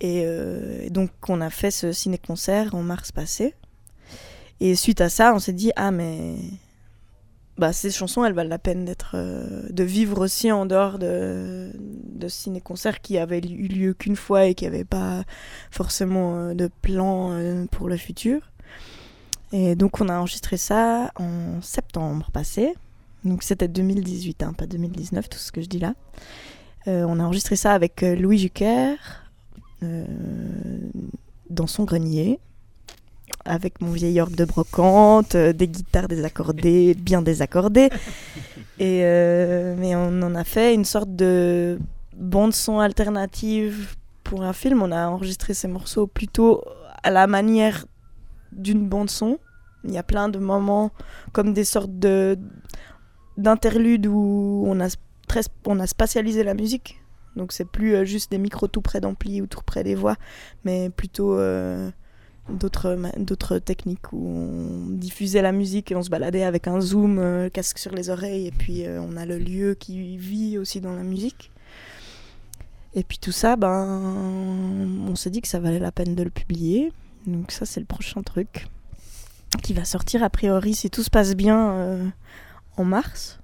et, euh, et donc, on a fait ce ciné-concert en mars passé. Et suite à ça, on s'est dit ah mais bah, ces chansons, elles valent la peine d'être, euh, de vivre aussi en dehors de, de ciné-concerts qui avaient eu lieu qu'une fois et qui n'avaient pas forcément de plan pour le futur. Et donc on a enregistré ça en septembre passé. Donc c'était 2018, hein, pas 2019, tout ce que je dis là. Euh, on a enregistré ça avec euh, Louis Jucker euh, dans son grenier avec mon vieil orgue de brocante, euh, des guitares désaccordées, bien désaccordées. Et, euh, mais on en a fait une sorte de bande-son alternative pour un film. On a enregistré ces morceaux plutôt à la manière d'une bande-son. Il y a plein de moments comme des sortes de d'interludes où on a, on a spatialisé la musique. Donc c'est plus euh, juste des micros tout près d'ampli ou tout près des voix, mais plutôt euh, d'autres techniques où on diffusait la musique et on se baladait avec un zoom, euh, casque sur les oreilles, et puis on a le lieu qui vit aussi dans la musique. Et puis tout ça, ben, on s'est dit que ça valait la peine de le publier. Donc ça, c'est le prochain truc. qui va sortir a priori si tout se passe bien en mars.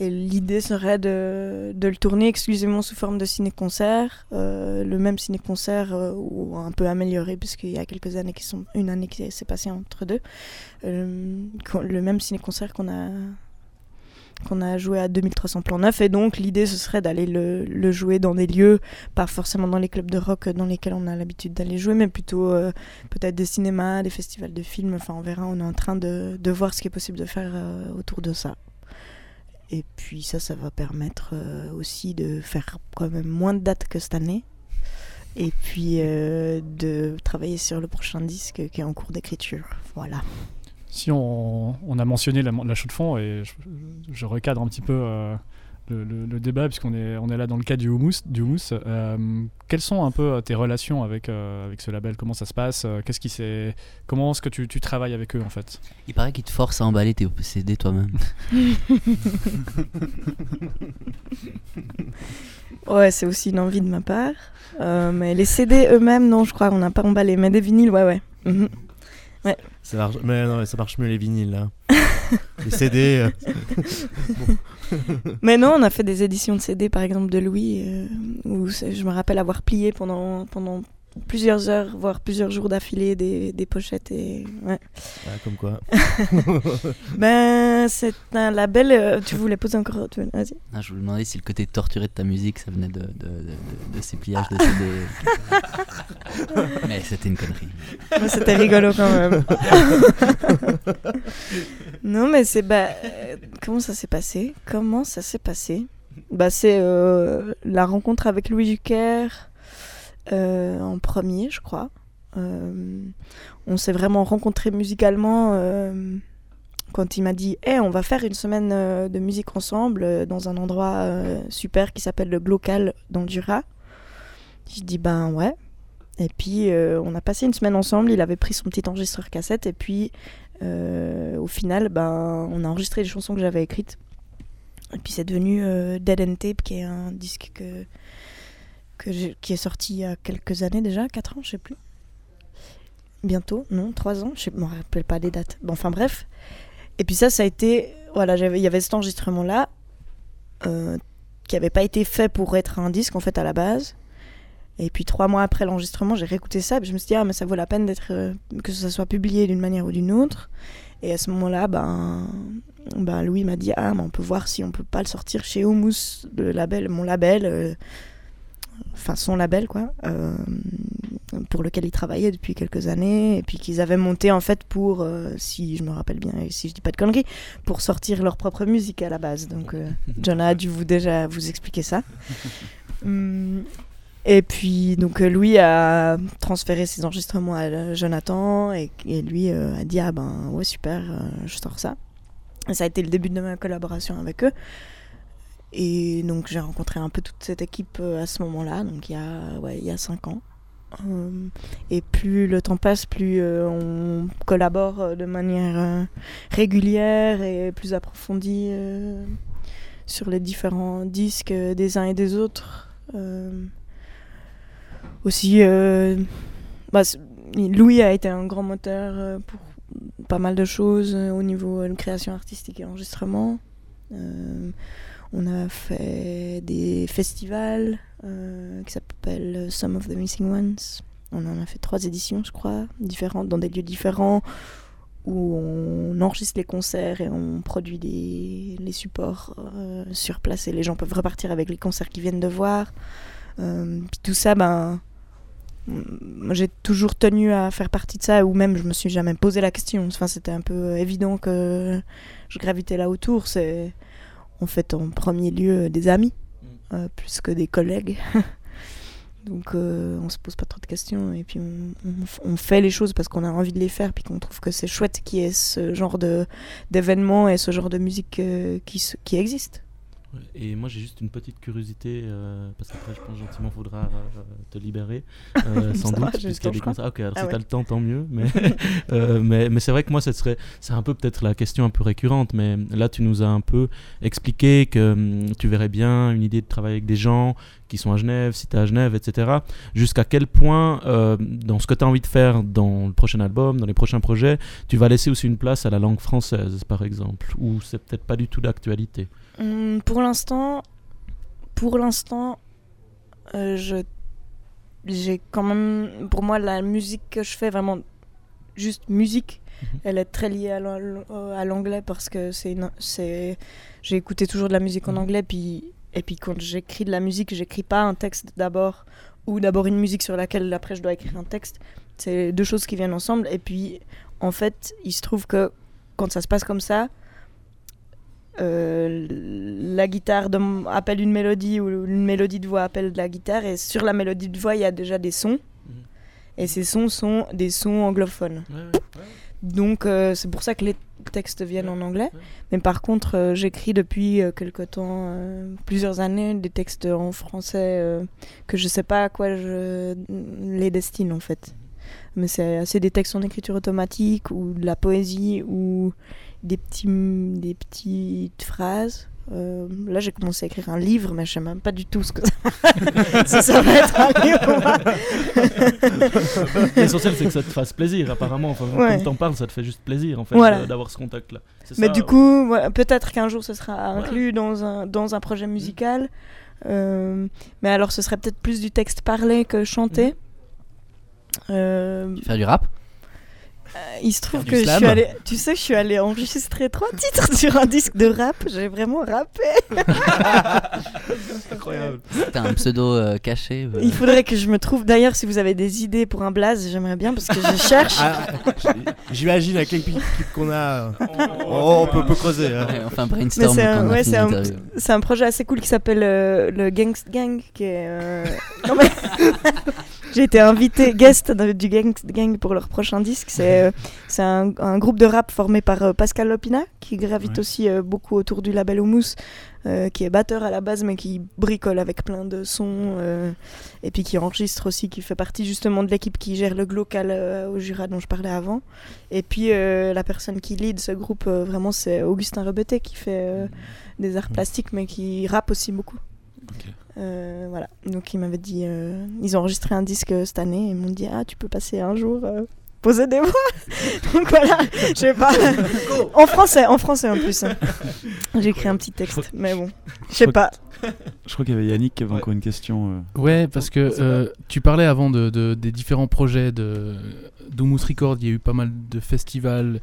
Et l'idée serait de, le tourner exclusivement sous forme de ciné-concert, euh, le même ciné-concert euh, ou un peu amélioré puisqu'il y a quelques années qui sont une année qui s'est passée entre deux, Euh, le même ciné-concert qu'on a qu'on a joué à 2300 plans neufs et donc l'idée ce serait d'aller le, jouer dans des lieux pas forcément dans les clubs de rock dans lesquels on a l'habitude d'aller jouer mais plutôt peut-être des cinémas des festivals de films. Enfin on verra on est en train de, voir ce qui est possible de faire autour de ça et puis ça ça va permettre euh, aussi de faire quand même moins de dates que cette année. Et puis euh, de travailler sur le prochain disque qui est en cours d'écriture. Voilà. Si on, a mentionné la, la de fond, et je, je recadre un petit peu euh, le, le- le débat, puisqu'on est, on est là dans le cas du houmous. Du houmous euh, quelles sont un peu euh, tes relations avec, euh, avec ce label? Comment ça se passe? Qu'est-ce qui s'est- Comment est-ce que tu, tu travailles avec eux en fait? Il paraît qu'ils te forcent à emballer tes CD toi-même. Ouais, c'est aussi une envie de ma part. Euh, mais les CD eux-mêmes, non, je crois qu'on n'a pas emballé. Mais des vinyles, ouais, ouais. Mhm. Ça marche, mais non, mais ça marche mieux les vinyles là. les CD. euh, Mais non, on a fait des éditions de CD, par exemple, de Louis, euh, où je me rappelle avoir plié pendant, pendant plusieurs heures, voire plusieurs jours d'affilée des, des pochettes. Et... Ouais. ah, comme quoi. Ben, c'est un label. euh, tu voulais poser encore. tu veux- Vas-y. Ah, je vous demandais si le côté torturé de ta musique, ça venait de, de, de, de- de ces pliages de CD. Mais c'était une connerie. Ouais, C'était rigolo quand même. non, mais c'est. Bah, euh, comment ça s'est passé? Comment ça s'est passé? Bah, C'est euh, la rencontre avec Louis Duquer euh, en premier, je crois. Euh, on s'est vraiment rencontrés musicalement euh, quand il m'a dit Eh, on va faire une semaine de musique ensemble dans un endroit super qui s'appelle le Glocal dans le. Je dis Ben ouais. Et puis on a passé une semaine ensemble, il avait pris son petit enregistreur cassette et puis au final ben, on a enregistré les chansons que j'avais écrites. Et puis c'est devenu Dead End Tape qui est un disque que, qui est sorti il y a quelques années déjà, 4 ans je sais plus. Bientôt, non, 3 ans, je ne me rappelle pas des dates. Bon, enfin bref. Et puis ça, ça a été, voilà, il y avait cet enregistrement là qui n'avait pas été fait pour être un disque en fait à la base. Et puis trois mois après l'enregistrement, j'ai réécouté ça, et je me suis dit, ah, mais ça vaut la peine d'être, euh, que ça soit publié d'une manière ou d'une autre. Et à ce moment-là, ben, ben Louis m'a dit, ah, mais on peut voir si on peut pas le sortir chez Humus, le label, mon label, euh, enfin son label, quoi, euh, pour lequel il travaillait depuis quelques années, et puis qu'ils avaient monté en fait pour, euh, si je me rappelle bien, et si je dis pas de conneries, pour sortir leur propre musique à la base. Donc, euh, John a dû vous déjà vous expliquer ça. Hum, et puis, donc, euh, Louis a transféré ses enregistrements à Jonathan et, et lui a dit Ah ben ouais, super, je sors ça. Et ça a été le début de ma collaboration avec eux. Et donc, j'ai rencontré un peu toute cette équipe euh, à ce moment-là, donc il y a, ouais, cinq ans. Euh, et plus le temps passe, plus euh, on collabore de manière régulière et plus approfondie sur les différents disques des uns et des autres. Aussi, bah, Louis a été un grand moteur pour pas mal de choses au niveau de création artistique et enregistrement. Euh, on a fait des festivals euh, qui s'appellent Some of the Missing Ones. On en a fait trois éditions, je crois, différentes, dans des lieux différents, où on enregistre les concerts et on produit des, supports euh, sur place et les gens peuvent repartir avec les concerts qu'ils viennent de voir. Euh, puis tout ça, ben, j'ai toujours tenu à faire partie de ça, ou même je me suis jamais posé la question. Enfin, c'était un peu évident que je gravitais là autour. C'est en fait en premier lieu des amis, euh, plus que des collègues. Donc euh, on se pose pas trop de questions et puis on, on- on fait les choses parce qu'on a envie de les faire puis qu'on trouve que c'est chouette qu'il y ait ce genre de d'événements et ce genre de musique euh, qui, qui existe. Et moi j'ai juste une petite curiosité, euh, parce qu'après je pense gentiment faudra euh, te libérer, euh, sans Ça doute, puisqu'il y a temps, des concerts. Ok, alors Ah si ouais. t'as le temps, tant mieux. Mais, euh, mais, mais c'est vrai que moi, ce serait, c'est un peu peut-être la question un peu récurrente, mais là tu nous as un peu expliqué que hum, tu verrais bien une idée de travailler avec des gens qui sont à Genève, si tu es à Genève, etc. Jusqu'à quel point, euh, dans ce que tu as envie de faire dans le prochain album, dans les prochains projets, tu vas laisser aussi une place à la langue française, par exemple, ou c'est peut-être pas du tout d'actualité? Hum, pour l'instant, pour l'instant, euh, je j'ai quand même pour moi la musique que je fais vraiment juste musique Mhm. elle est très liée à l'an- à l'anglais parce que c'est c'est j'ai écouté toujours de la musique en Mhm. anglais puis et puis quand j'écris de la musique j'écris pas un texte d'abord ou d'abord une musique sur laquelle après je dois écrire un texte c'est deux choses qui viennent ensemble et puis en fait il se trouve que quand ça se passe comme ça la guitare de- appelle une mélodie ou une mélodie de voix appelle de la guitare et sur la mélodie de voix il y a déjà des sons. Mhm. et ces sons sont des sons anglophones. Donc euh, c'est pour ça que les textes viennent en anglais. mais par contre euh, j'écris depuis euh, quelque temps euh, plusieurs années des textes en français euh, que je sais pas à quoi je les destine en fait. Mais c'est c'est des textes en écriture automatique ou de la poésie ou des petits des petites phrases Euh, là j'ai commencé à écrire un livre mais je sais même pas du tout ce que ça, si ça va être un livre. L'essentiel, c'est que ça te fasse plaisir, apparemment. Enfin, Ouais. Quand t'en parles, ça te fait juste plaisir, en fait, Voilà. d'avoir ce contact-là. Mais ça, du euh, coup, peut-être qu'un jour ce sera inclus dans, un, dans un projet musical. Euh, mais alors ce serait peut-être plus du texte parlé que chanté. Euh, Faire du rap? Euh, il se trouve que je suis allée, tu sais, que je suis allée enregistrer trois titres sur un disque de rap. J'ai vraiment rappé. incroyable. T'as un pseudo euh, caché euh, Il faudrait que je me trouve. D'ailleurs, si vous avez des idées pour un blaze, j'aimerais bien parce que je cherche. Ah, J'imagine avec l'équipe qu'on a. Oh, on peut, peut creuser. hein. ouais, un brainstorm c'est un- ouais, c'est un-. C'est projet assez cool qui s'appelle euh, le Gangst Gang, qui est. euh, non, mais- J'ai été invité guest de- du Gang pour leur prochain disque. C'est euh, c'est un, un groupe de rap formé par euh, Pascal Lopina, qui gravite Ouais. aussi euh, beaucoup autour du label Houmous, euh, qui est batteur à la base, mais qui bricole avec plein de sons, euh, et puis qui enregistre aussi, qui fait partie justement de l'équipe qui gère le Glocal euh, au Jura dont je parlais avant. Et puis la personne qui lead ce groupe, vraiment, c'est Augustin Rebeté qui fait euh, des arts plastiques, mais qui rappe aussi beaucoup. Ok. Euh, voilà, donc ils m'avaient dit, euh, ils ont enregistré un disque euh, cette année, et ils m'ont dit, ah, tu peux passer un jour euh, poser des voix. donc voilà, je sais pas. en français, en français en plus. hein. J'ai écrit un petit texte, mais bon, je sais pas. Je crois qu'il y avait Yannick qui avait encore une question. Ouais, parce que euh, tu parlais avant de, de- des différents projets de Record. Il y a eu pas mal de festivals, euh,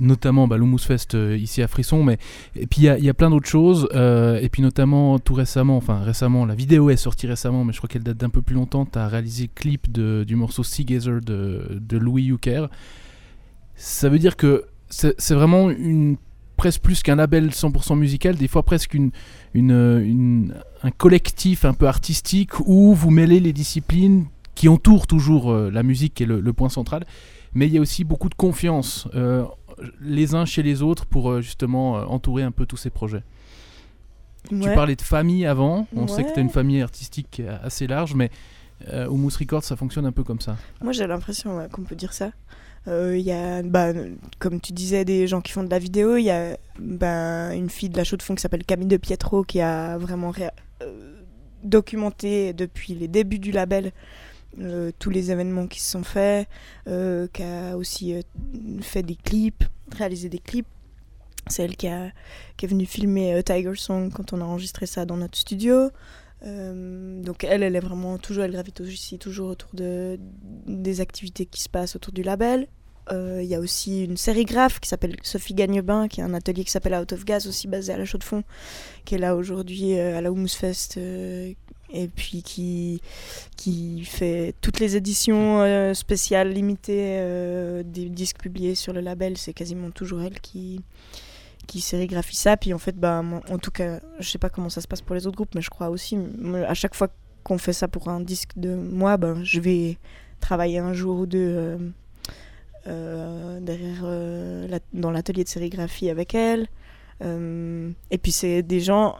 notamment bah, Fest euh, ici à Frisson. Mais et puis il y a, plein d'autres choses. euh, et puis notamment tout récemment, enfin récemment, la vidéo est sortie récemment, mais je crois qu'elle date d'un peu plus longtemps. Tu as réalisé le clip de- du morceau Seagazer de, de Louis Hucker. Ça veut dire que c'est vraiment une presque plus qu'un label 100% musical, des fois presque une, un collectif un peu artistique où vous mêlez les disciplines qui entourent toujours euh, la musique qui est le, point central, mais il y a aussi beaucoup de confiance les uns chez les autres pour euh, justement euh, entourer un peu tous ces projets. Tu parlais de famille avant, on sait que tu as une famille artistique assez large, mais euh, au Mousse Records ça fonctionne un peu comme ça. Moi, j'ai l'impression ouais, qu'on peut dire ça. Euh, Il y a, bah, comme tu disais, des gens qui font de la vidéo. Il y a bah, une fille de la chaude de fond qui s'appelle Camille de Pietro qui a vraiment euh, documenté depuis les débuts du label euh, tous les événements qui se sont faits, euh, qui a aussi euh, fait des clips, réalisé des clips. C'est elle qui, a, qui est venue filmer euh, Tiger Song quand on a enregistré ça dans notre studio. Donc elle, elle est vraiment toujours, elle gravite aussi toujours autour de, des activités qui se passent autour du label. Il y a aussi une sérigraphe qui s'appelle Sophie Gagnebin, qui a un atelier qui s'appelle Out of Gas, aussi basé à la Chaux-de-Fonds, qui est là aujourd'hui à la Humus Fest, et puis qui, qui fait toutes les éditions euh, spéciales, limitées euh, des disques publiés sur le label. C'est quasiment toujours elle qui, qui sérigraphie ça. Puis en fait, bah, en tout cas, je sais pas comment ça se passe pour les autres groupes, mais je crois aussi, à chaque fois qu'on fait ça pour un disque de moi, ben, je vais travailler un jour ou deux euh, derrière dans l'atelier de sérigraphie avec elle. Et puis c'est des gens.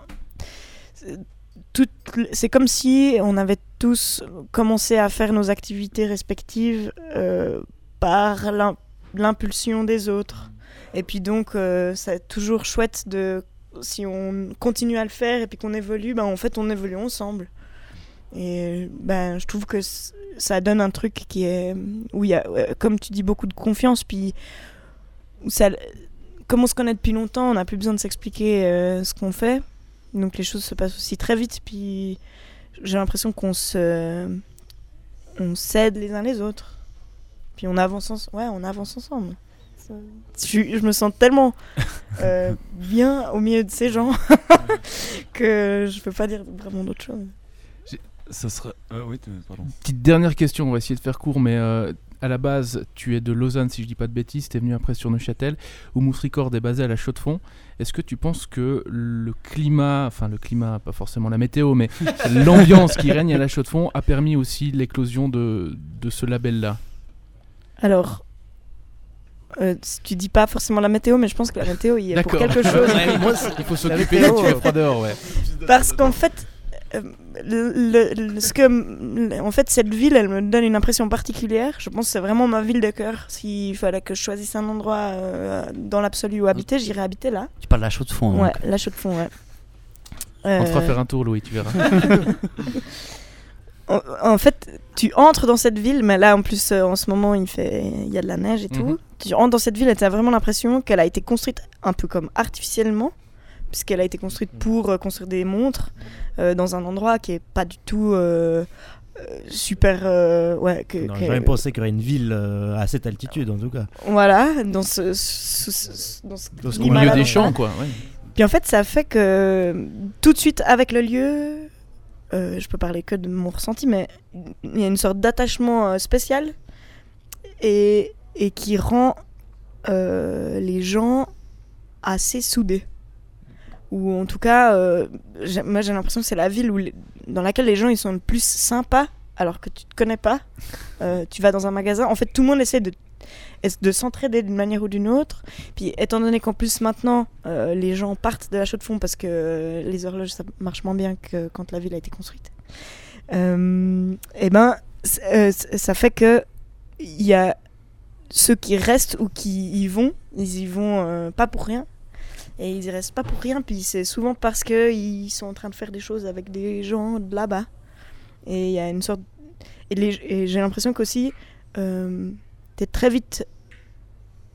C'est comme si on avait tous commencé à faire nos activités respectives euh, par l'im- l'impulsion des autres. Et puis donc, euh, c'est toujours chouette de si on continue à le faire et puis qu'on évolue, ben en fait on évolue ensemble. Et ben, je trouve que ça donne un truc qui est où il y a, euh, comme tu dis, beaucoup de confiance. Puis où comme on se connaît depuis longtemps, on n'a plus besoin de s'expliquer ce qu'on fait. Donc les choses se passent aussi très vite. Puis j'ai l'impression qu'on se, on s'aide les uns les autres. Puis on avance, ens- ouais, on avance ensemble. Je, me sens tellement euh, bien au milieu de ces gens que je peux pas dire vraiment d'autre chose. Ça euh, oui, tu- pardon. Petite dernière question, on va essayer de faire court, mais euh, à la base, tu es de Lausanne, si je dis pas de bêtises, tu es venu après sur Neuchâtel, où Mousse Record est basé à la Chaux-de-Fonds. Est-ce que tu penses que le climat, enfin le climat, pas forcément la météo, mais l'ambiance qui règne à la Chaux-de-Fonds a permis aussi l'éclosion de, de ce label-là? Alors, euh, tu dis pas forcément la météo, mais je pense que la météo, il y est pour quelque chose. Il faut s'occuper météo, tu euh, fais froid dehors, ouais. Parce qu'en fait, le, le- ce que, en fait, cette ville, elle me donne une impression particulière. Je pense que c'est vraiment ma ville de cœur. S'il fallait que je choisisse un endroit euh, dans l'absolu où habiter, j'irais habiter là. Tu parles de la chaux de fond. Ouais, la chaux de fond, ouais. On te fera Euh, faire un tour, Louis, tu verras. En, en fait, tu entres dans cette ville, mais là en plus euh, en ce moment il fait, il y a de la neige et tout. Mhm. Tu entres dans cette ville et tu as vraiment l'impression qu'elle a été construite un peu comme artificiellement, puisqu'elle a été construite pour euh, construire des montres euh, dans un endroit qui est pas du tout euh, super, euh, ouais, que, Non, que- pensé qu'il y aurait une ville euh, à cette altitude en tout cas. voilà, dans ce, ce- ce- dans ce Dans ce Au climat-là, milieu des champs, quoi. ouais. Puis en fait, ça fait que tout de suite avec le lieu, euh, je peux parler que de mon ressenti, mais il y a une sorte d'attachement euh, spécial et, et qui rend euh, les gens assez soudés. Ou en tout cas, euh, moi j'ai l'impression que c'est la ville où dans laquelle les gens ils sont le plus sympas alors que tu te connais pas. Euh, tu vas dans un magasin, en fait tout le monde essaie de, de s'entraider d'une manière ou d'une autre. Puis étant donné qu'en plus maintenant euh, les gens partent de la chaux de fond parce que les horloges ça marche moins bien que quand la ville a été construite, et ben euh, c- ça fait que il y a ceux qui restent ou qui y vont, ils y vont pas pour rien. Et ils y restent pas pour rien, puis c'est souvent parce qu'ils sont en train de faire des choses avec des gens de là-bas. Et il y a une sorte. J'ai l'impression qu'aussi, euh, t'es très vite.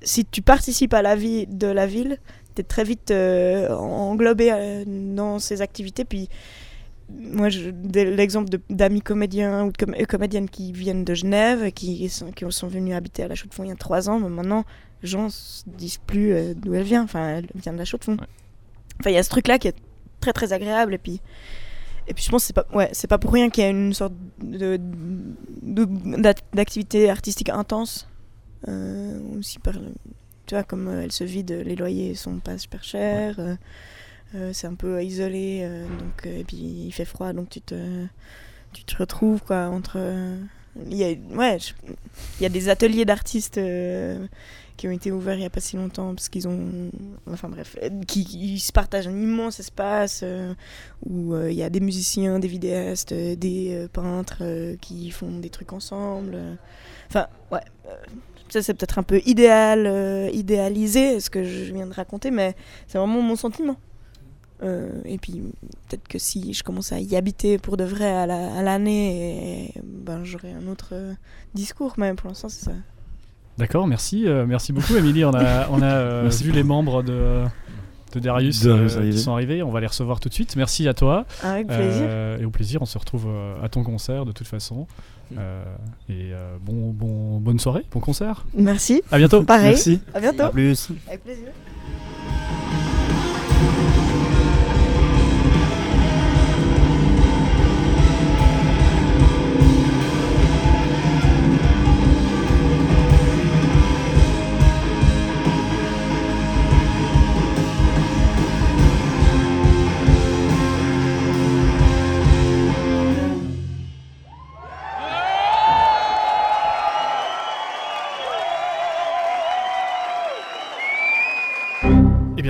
Si tu participes à la vie de la ville, t'es très vite euh, englobé euh, dans ces activités. Puis, moi, l'exemple d'amis comédiens ou de euh, comédiennes qui viennent de Genève, qui sont, qui sont venus habiter à la Chaux-de-Fonds il y a trois ans, mais maintenant, gens se disent plus euh, d'où elle vient. Enfin, elle vient de la Chaux-de-Fonds. Ouais. Enfin, il y a ce truc-là qui est très très agréable. Et puis, et puis je pense que c'est pas, ouais, c'est pas pour rien qu'il y a une sorte de, de- d'ac- d'activité artistique intense. Euh, aussi par, tu vois, comme euh, elle se vide, les loyers sont pas super chers. euh, c'est un peu isolé, donc, et puis il fait froid, donc tu te, tu te retrouves quoi, entre. il y a, ouais, je- il y a des ateliers d'artistes euh, qui ont été ouverts il n'y a pas si longtemps parce qu'ils ont enfin bref euh, qui, qui se partagent un immense espace euh, où euh, il y a des musiciens des vidéastes des peintres qui font des trucs ensemble enfin ouais ça c'est peut-être un peu idéal idéalisé ce que je viens de raconter mais c'est vraiment mon sentiment. Et puis peut-être que si je commence à y habiter pour de vrai à la- à l'année ben j'aurai un autre discours mais pour l'instant c'est ça D'accord, merci, euh, merci beaucoup, Émilie. On a, on a euh, Merci vu les membres de, de Darius, euh, qui sont arrivés. On va les recevoir tout de suite. Merci à toi. avec plaisir et au plaisir, on se retrouve euh, à ton concert de toute façon. Euh, et euh, bon, bon, bonne soirée, bon concert. merci À bientôt. pareil Merci. à bientôt A plus. avec plaisir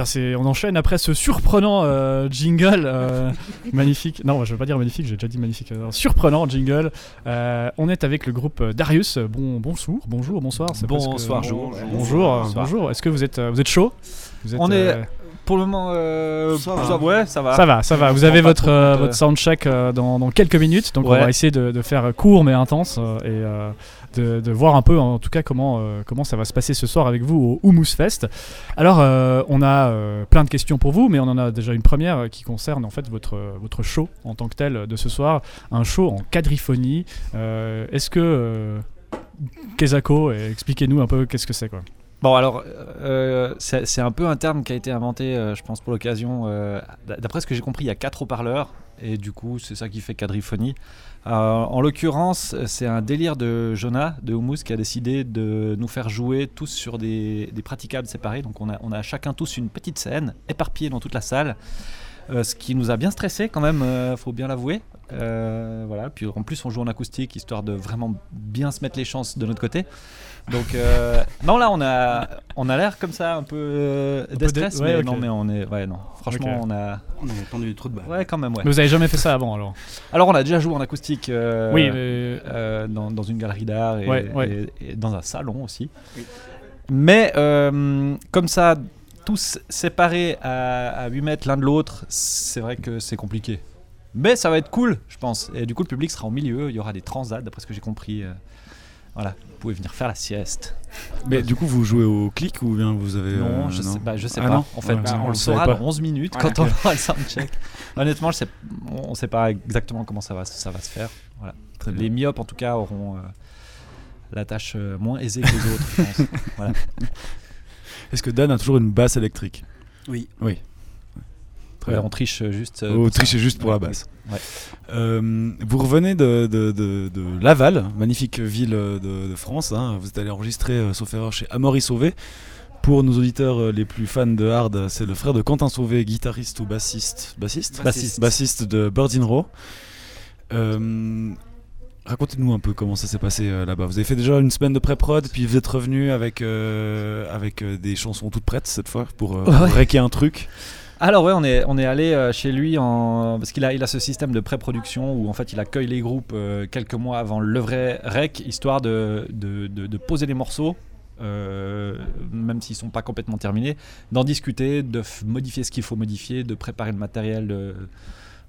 c'est, on enchaîne après ce surprenant euh, jingle euh, magnifique. Non, je veux pas dire magnifique, j'ai déjà dit magnifique. Euh, surprenant jingle. Euh, on est avec le groupe Darius. Bon, bonjour, bonjour, bonsoir. Bonsoir, presque-. Bonjour, Bonsoir. bonjour. Est-ce que vous êtes, vous êtes chaud? Vous êtes, On est- euh, pour le moment, euh, Ça va. ouais, ça va. Ça va, ça va. Vous avez votre, euh, votre soundcheck euh, dans, dans quelques minutes, donc on va essayer de, de faire court mais intense euh, et euh, de, voir un peu en tout cas comment, euh, comment ça va se passer ce soir avec vous au Humus Fest. Alors euh, on a euh, plein de questions pour vous, mais on en a déjà une première qui concerne en fait votre, votre show en tant que tel de ce soir, un show en quadriphonie. Est-ce que Kezako, expliquez-nous un peu qu'est-ce que c'est quoi? Bon, alors, c'est un peu un terme qui a été inventé, je pense, pour l'occasion. D'après ce que j'ai compris, il y a quatre haut-parleurs, et du coup, c'est ça qui fait quadriphonie. Euh, en l'occurrence, c'est un délire de Jonah, de Humus, qui a décidé de nous faire jouer tous sur des, praticables séparés. Donc, on a, on a chacun tous une petite scène, éparpillée dans toute la salle. Euh, ce qui nous a bien stressé quand même, euh, faut bien l'avouer. Euh, voilà. Puis en plus, on joue en acoustique histoire de vraiment bien se mettre les chances de notre côté. Donc euh, non, là on a on a l'air comme ça un peu euh, peu ouais, mais ok. non, mais on est ouais non. Franchement, Ok. on a On a tendu trous de balle. ouais quand même ouais. Mais vous avez jamais fait ça avant alors Alors on a déjà joué en acoustique. euh, Oui, mais euh, dans, dans une galerie d'art et, Ouais, ouais. et- et dans un salon aussi. Mais euh, comme ça, tous séparés à, à 8 mètres l'un de l'autre, c'est vrai que c'est compliqué. Mais ça va être cool, je pense. Et du coup, le public sera au milieu. Il y aura des transats, d'après ce que j'ai compris. euh, voilà, vous pouvez venir faire la sieste. Mais du coup, vous jouez au clic ou bien vous avez. Non, euh, je sais, bah, je sais Ah pas. non En fait, Ouais, on, on le saura dans 11 minutes Ouais, quand on aura le soundcheck. Honnêtement, je sais, on sait pas exactement comment ça va, ça va se faire. Voilà. Très bien. Les myopes, en tout cas, auront euh, la tâche euh, moins aisée que les autres, je pense. Voilà. Est-ce que Dan a toujours une basse électrique? Oui. Oui. Ouais, on triche juste. euh, pour ça. trichez juste pour la basse. Ouais. Euh, vous revenez de, de- de- de Laval, magnifique ville de, de France. hein. Vous êtes allé enregistrer, euh, sauf erreur, chez Amaury Sauvé. Pour nos auditeurs euh, les plus fans de hard, c'est le frère de Quentin Sauvé, guitariste ou bassiste Bassiste? Bassiste. Bassiste de Birds in Row. Euh, Racontez-nous un peu comment ça s'est passé euh, là-bas. Vous avez fait déjà une semaine de pré-prod, puis vous êtes revenu avec, euh, avec euh, des chansons toutes prêtes cette fois pour, euh, pour Ouais. un truc. Alors ouais, on est, on est allé euh, chez lui en... parce qu'il a, il a ce système de pré-production où en fait il accueille les groupes euh, quelques mois avant le vrai rec, histoire de, de, de- poser les morceaux, euh, même s'ils sont pas complètement terminés, d'en discuter, de modifier ce qu'il faut modifier, de préparer le matériel, de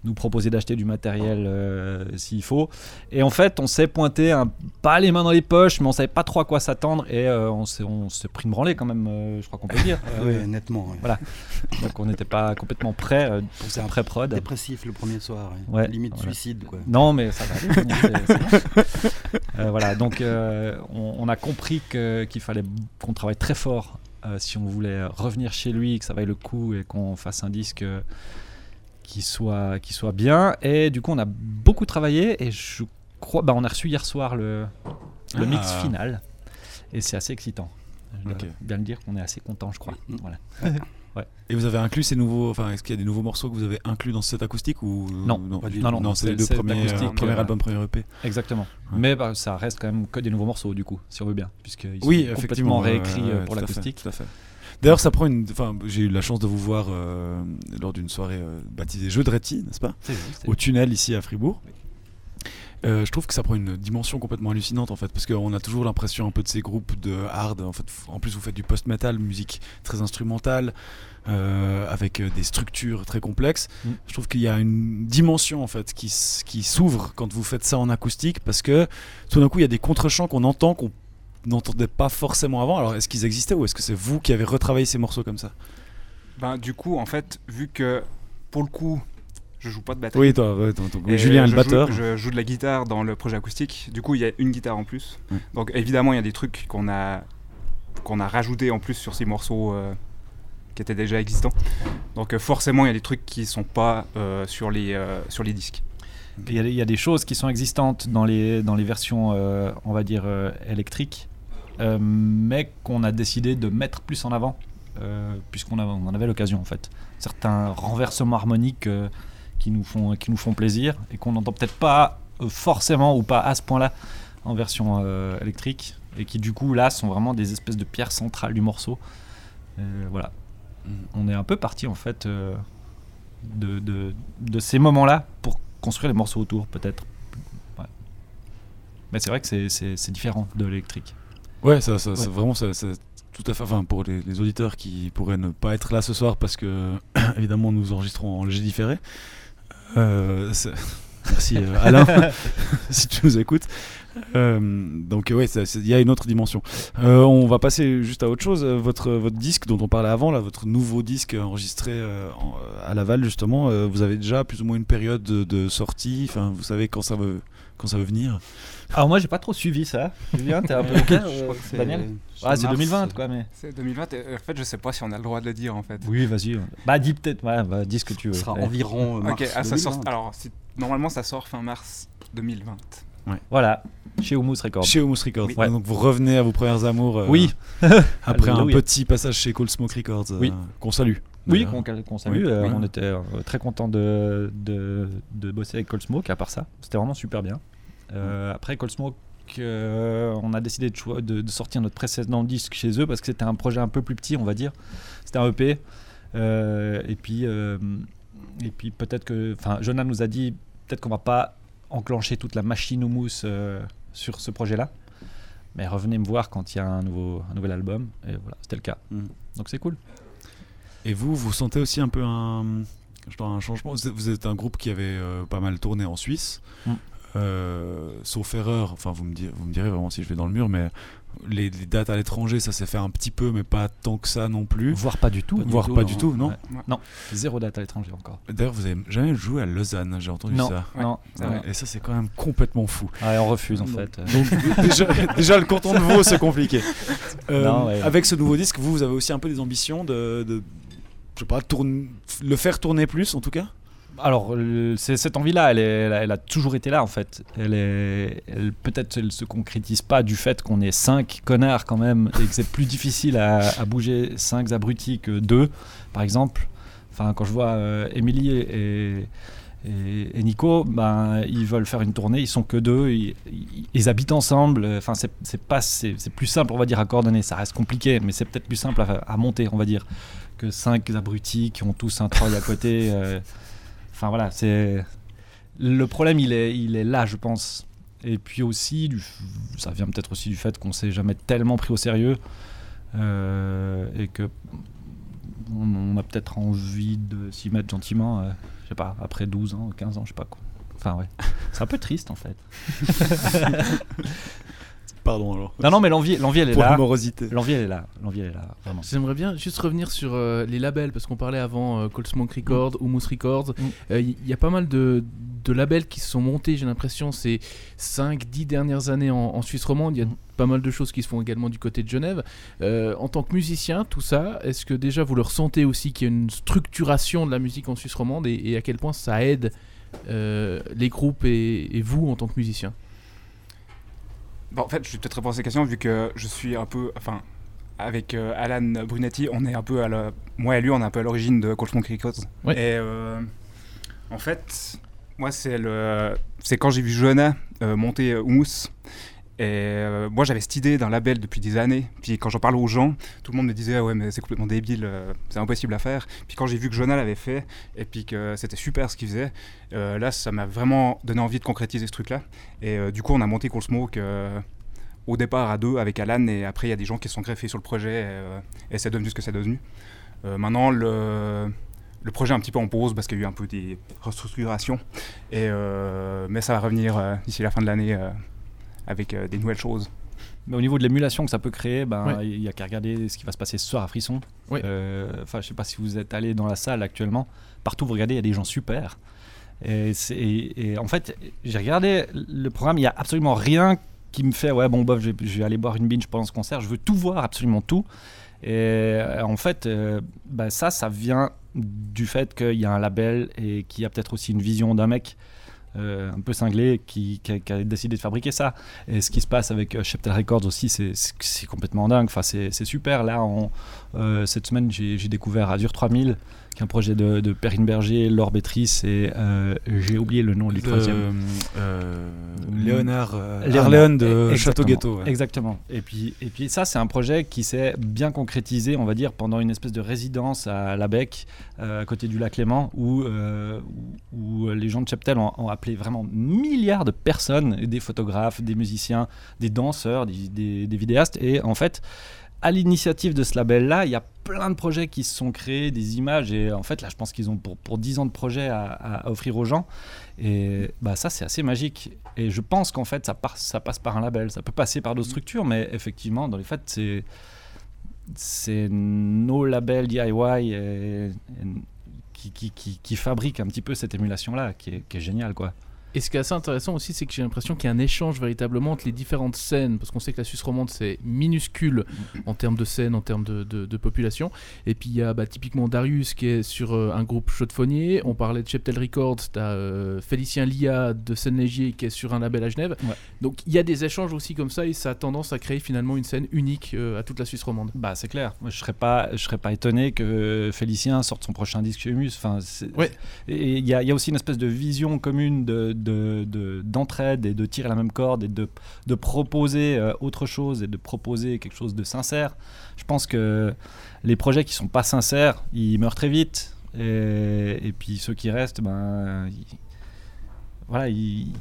nous proposer d'acheter du matériel euh, s'il faut. Et en fait, on s'est pointé, un- pas les mains dans les poches, mais on savait pas trop à quoi s'attendre et euh, on s'est pris une branlée quand même, euh, je crois qu'on peut dire. Ah ouais, nettement. Voilà. Donc on n'était pas complètement prêt pour cette pré-prod. Dépressif le premier soir. ouais. Ouais, Limite voilà. suicide quoi. Non, mais ça va aller. voilà, donc on, on a compris qu'il fallait qu'on travaille très fort si on voulait revenir chez lui, que ça vaille le coup et qu'on fasse un disque qui soit, qui soit bien. Et du coup, on a beaucoup travaillé et je crois, bah, on a reçu hier soir le, le Ah. mix final et c'est assez excitant. Je dois Ok. bien le dire qu'on est assez content, je crois. Mm. Voilà. Et vous avez inclus ces nouveaux. Enfin, est-ce qu'il y a des nouveaux morceaux que vous avez inclus dans cet acoustique ou Non. non, Pas du Non, non, non, c'est les deux premiers, euh, premier euh, album, premier EP. Exactement. Ouais. Mais bah, ça reste quand même que des nouveaux morceaux, du coup, si on veut bien. Puisqu'ils Oui, sont complètement ouais, réécrits ouais, euh, ouais, pour l'acoustique. tout à fait. D'ailleurs, ça prend une. Enfin, j'ai eu la chance de vous voir euh, lors d'une soirée euh, baptisée Jeux de Réti, n'est-ce pas C'est juste. Au tunnel ici à Fribourg. Euh, je trouve que ça prend une dimension complètement hallucinante en fait, parce qu'on a toujours l'impression un peu de ces groupes de hard. En fait, en plus vous faites du post-metal, musique très instrumentale, euh, avec des structures très complexes. Mm. Je trouve qu'il y a une dimension en fait qui, qui s'ouvre quand vous faites ça en acoustique, parce que tout d'un coup il y a des contre-champs qu'on entend qu'on n'entendait pas forcément avant. Alors est-ce qu'ils existaient ou est-ce que c'est vous qui avez retravaillé ces morceaux comme ça? Ben, du coup, en fait, vu que pour le coup, je joue pas de batterie. Oui, toi, ouais, ton- et Julien le batteur. Joue, je joue de la guitare dans le projet acoustique. Du coup, il y a une guitare en plus. Ouais. Donc, évidemment, il y a des trucs qu'on a qu'on a rajouté en plus sur ces morceaux euh, qui étaient déjà existants. Donc, euh, forcément, il y a des trucs qui sont pas euh, sur les euh, sur les disques. Il y, a, il y a des choses qui sont existantes dans les, dans les versions, euh, on va dire, euh, électriques, mais qu'on a décidé de mettre plus en avant, euh, puisqu'on en avait l'occasion en fait. Certains renversements harmoniques euh, qui, nous font, qui nous font plaisir et qu'on n'entend peut-être pas euh, forcément ou pas à ce point-là en version euh, électrique, et qui du coup là sont vraiment des espèces de pierres centrales du morceau. Euh, voilà. Mm. On est un peu parti en fait euh, de, de, de ces moments-là pour construire les morceaux autour, peut-être. Ouais. Mais c'est vrai que c'est différent de l'électrique. Ouais, ça, ça, vraiment, ça, tout à fait. Enfin, pour les, les auditeurs qui pourraient ne pas être là ce soir parce que, évidemment, nous enregistrons en léger différé. Euh, Merci euh, Alain, si tu nous écoutes. Euh, donc, c'est- il y a une autre dimension. Euh, on va passer juste à autre chose. Votre, votre disque dont on parlait avant, là, votre nouveau disque enregistré en- à Laval, justement, vous avez déjà plus ou moins une période de, de sortie. Enfin, vous savez quand ça veut, quand ça veut venir. Alors moi j'ai pas trop suivi ça. Julien, t'es un peu Je ok crois que c'est- Daniel c'est Ah c'est mars, 2020 quoi mais. C'est 2020. et, En fait, je sais pas si on a le droit de le dire en fait. Oui vas-y. Bah dis peut-être, ouais, bah, dis ce que tu veux. Ce sera Ouais. environ euh, Ok, mars ah, ça sort- 2020. alors si- normalement ça sort fin mars 2020. Voilà, chez Humus Records. Chez Humus Records. Oui. Ouais, Donc vous revenez à vos premières amours. euh, Oui. après un petit passage chez Cold Smoke Records. euh, Oui. Qu'on salue. Oui, qu'on salue. Oui. euh, Oui. On était euh, très content de, de, de bosser avec Cold Smoke, à part ça. C'était vraiment super bien. Euh, après Cold Smoke, euh, on a décidé de, choi- de, de sortir notre précédent disque chez eux parce que c'était un projet un peu plus petit, on va dire. C'était un EP. Euh, et puis, euh, et puis peut-être que. Enfin, Jonah nous a dit peut-être qu'on va pas enclencher toute la machine au mousse euh, sur ce projet-là. Mais revenez me voir quand il y a un, nouveau, un nouvel album. Et voilà, c'était le cas. Mm. Donc c'est cool. Et vous, vous sentez aussi un peu un, un changement Vous êtes- Vous êtes un groupe qui avait euh, pas mal tourné en Suisse. Mm. Euh, sauf erreur, enfin vous me, direz, vous me direz vraiment si je vais dans le mur, mais les, les dates à l'étranger, ça s'est fait un petit peu, mais pas tant que ça non plus. Voire pas du tout. Voire pas du tout, non Ouais. Non, zéro date à l'étranger encore. D'ailleurs, vous avez jamais joué à Lausanne, j'ai entendu Non, ça. non. ouais. Et ça, c'est quand même complètement fou. Ouais, on refuse en fait. Donc déjà, déjà, le canton de Vaud, c'est compliqué. Euh, Non, ouais. Avec ce nouveau disque, vous, vous avez aussi un peu des ambitions de, de je sais pas, tourne- le faire tourner plus, en tout cas? Alors, cette envie-là, elle, a- toujours été là en fait. Elle est, peut-être elle se concrétise pas du fait qu'on est cinq connards quand même et que c'est plus difficile à, bouger cinq abrutis que deux, par exemple. Enfin, quand je vois euh, Émilie et, Nico, ben ils veulent faire une tournée, ils sont que deux, ils, habitent ensemble. Enfin, c'est pas, c'est plus simple, on va dire, à coordonner. Ça reste compliqué, mais c'est peut-être plus simple à, monter, on va dire, que cinq abrutis qui ont tous un troll à côté. euh, Enfin voilà, c'est le problème, il est, il est là, je pense. Et puis aussi, ça vient peut-être aussi du fait qu'on s'est jamais tellement pris au sérieux euh, et que on, on a peut-être envie de s'y mettre gentiment. euh, je sais pas, après 12 ans, 15 ans, je sais pas quoi. Enfin ouais, c'est un peu triste en fait. Pardon alors. Non non, mais l'envie, l'envie elle est Pour là. la morosité. L'envie elle est là, l'envie elle est là, vraiment. J'aimerais bien juste revenir sur euh, les labels, parce qu'on parlait avant euh, Cold Smoke Records, Humus Records. Mm. Euh, Il y, a pas mal de, de labels qui se sont montés, j'ai l'impression, ces 5-10 dernières années en, en Suisse romande. Il y a Mm. pas mal de choses qui se font également du côté de Genève. Euh, en tant que musicien, tout ça, est-ce que déjà vous le ressentez aussi qu'il y a une structuration de la musique en Suisse romande et, et à quel point ça aide euh, les groupes et, et vous en tant que musicien? Bon, en fait, je vais peut-être répondre à ces questions vu que je suis un peu, enfin, avec euh, Alan Brunetti, on est un peu à la, moi et lui, on est un peu à l'origine de Cold Smoke Records. Ouais. Et euh, en fait, moi, c'est le, c'est quand j'ai vu Johanna euh, monter Humus. Et euh, moi, j'avais cette idée d'un label depuis des années. Puis quand j'en parle aux gens, tout le monde me disait ah ouais, mais c'est complètement débile, euh, c'est impossible à faire. Puis quand j'ai vu que Jonah l'avait fait et puis que c'était super ce qu'il faisait, euh, là, ça m'a vraiment donné envie de concrétiser ce truc-là. Et du coup, on a monté Cold Smoke au départ à deux avec Alan et après il y a des gens qui se sont greffés sur le projet et, et c'est devenu ce que c'est devenu. Maintenant, le, le projet est un petit peu en pause parce qu'il y a eu un peu des restructurations. Et, mais ça va revenir d'ici la fin de l'année avec euh, des nouvelles choses. Mais au niveau de l'émulation que ça peut créer, ben, il y a qu'à regarder ce qui va se passer ce soir à Frisson. Euh, Enfin, je sais pas si vous êtes allé dans la salle actuellement. Partout, vous regardez, il y a des gens super. Et, c'est- et- et en fait, j'ai regardé le programme, il n'y a absolument rien qui me fait, ouais, bon, bof, je vais, je vais aller boire une binge pendant ce concert. Je veux tout voir, absolument tout. Et euh, en fait, euh, bah, ça, ça vient du fait qu'il y a un label et qu'il y a peut-être aussi une vision d'un mec euh, un peu cinglé qui, qui a, décidé de fabriquer ça. Et ce qui se passe avec euh, Cheptel Records aussi, c'est- complètement dingue. Enfin, c'est super. Là, on- euh, cette semaine, j'ai découvert Azure 3000, qui est un projet de, de Perrine Berger, Laure Bétrice et euh, j'ai oublié le nom du troisième. euh, Léonard, euh, Léonard. Arléon de Exactement. Château Ghetto. ouais. Exactement. Et puis, et puis ça, c'est un projet qui s'est bien concrétisé, on va dire, pendant une espèce de résidence à Labec, euh, à côté du lac Léman, où, où, où les gens de Cheptel ont, ont appelé vraiment milliards de personnes, des photographes, des musiciens, des danseurs, des, des- des vidéastes. Et en fait, à l'initiative de ce label-là, il y a plein de projets qui se sont créés, des images. Et en fait, là, je pense qu'ils ont pour, pour 10 ans de projets à, offrir aux gens. Et bah, ça, c'est assez magique. Et je pense qu'en fait, ça, ça passe par un label. Ça peut passer par d'autres structures, mais effectivement, dans les faits, c'est c'est nos labels DIY qui, qui fabriquent un petit peu cette émulation-là, qui est, qui est géniale, quoi. Et ce qui est assez intéressant aussi, c'est que j'ai l'impression qu'il y a un échange véritablement entre les différentes scènes, parce qu'on sait que la Suisse romande c'est minuscule en termes de scènes, en termes de, de- de population. Et puis il y a bah, typiquement Darius qui est sur euh, un groupe chaudefonnier. On parlait de Cheptel Records, t'as euh, Félicien Lia de Seine-Légier qui est sur un label à Genève. Ouais. Donc il y a des échanges aussi comme ça et ça a tendance à créer finalement une scène unique euh, à toute la Suisse romande. Bah, c'est clair. Moi, je serais pas, je serais pas étonné que Félicien sorte son prochain disque chez Humus. Enfin, Ouais. Et il y, a- il y a aussi une espèce de vision commune de, de- de- d'entraide et de tirer la même corde et de, de proposer euh, autre chose et de proposer quelque chose de sincère. Je pense que les projets qui sont pas sincères, ils meurent très vite. Et, et puis ceux qui restent, ben, ils- voilà, ils,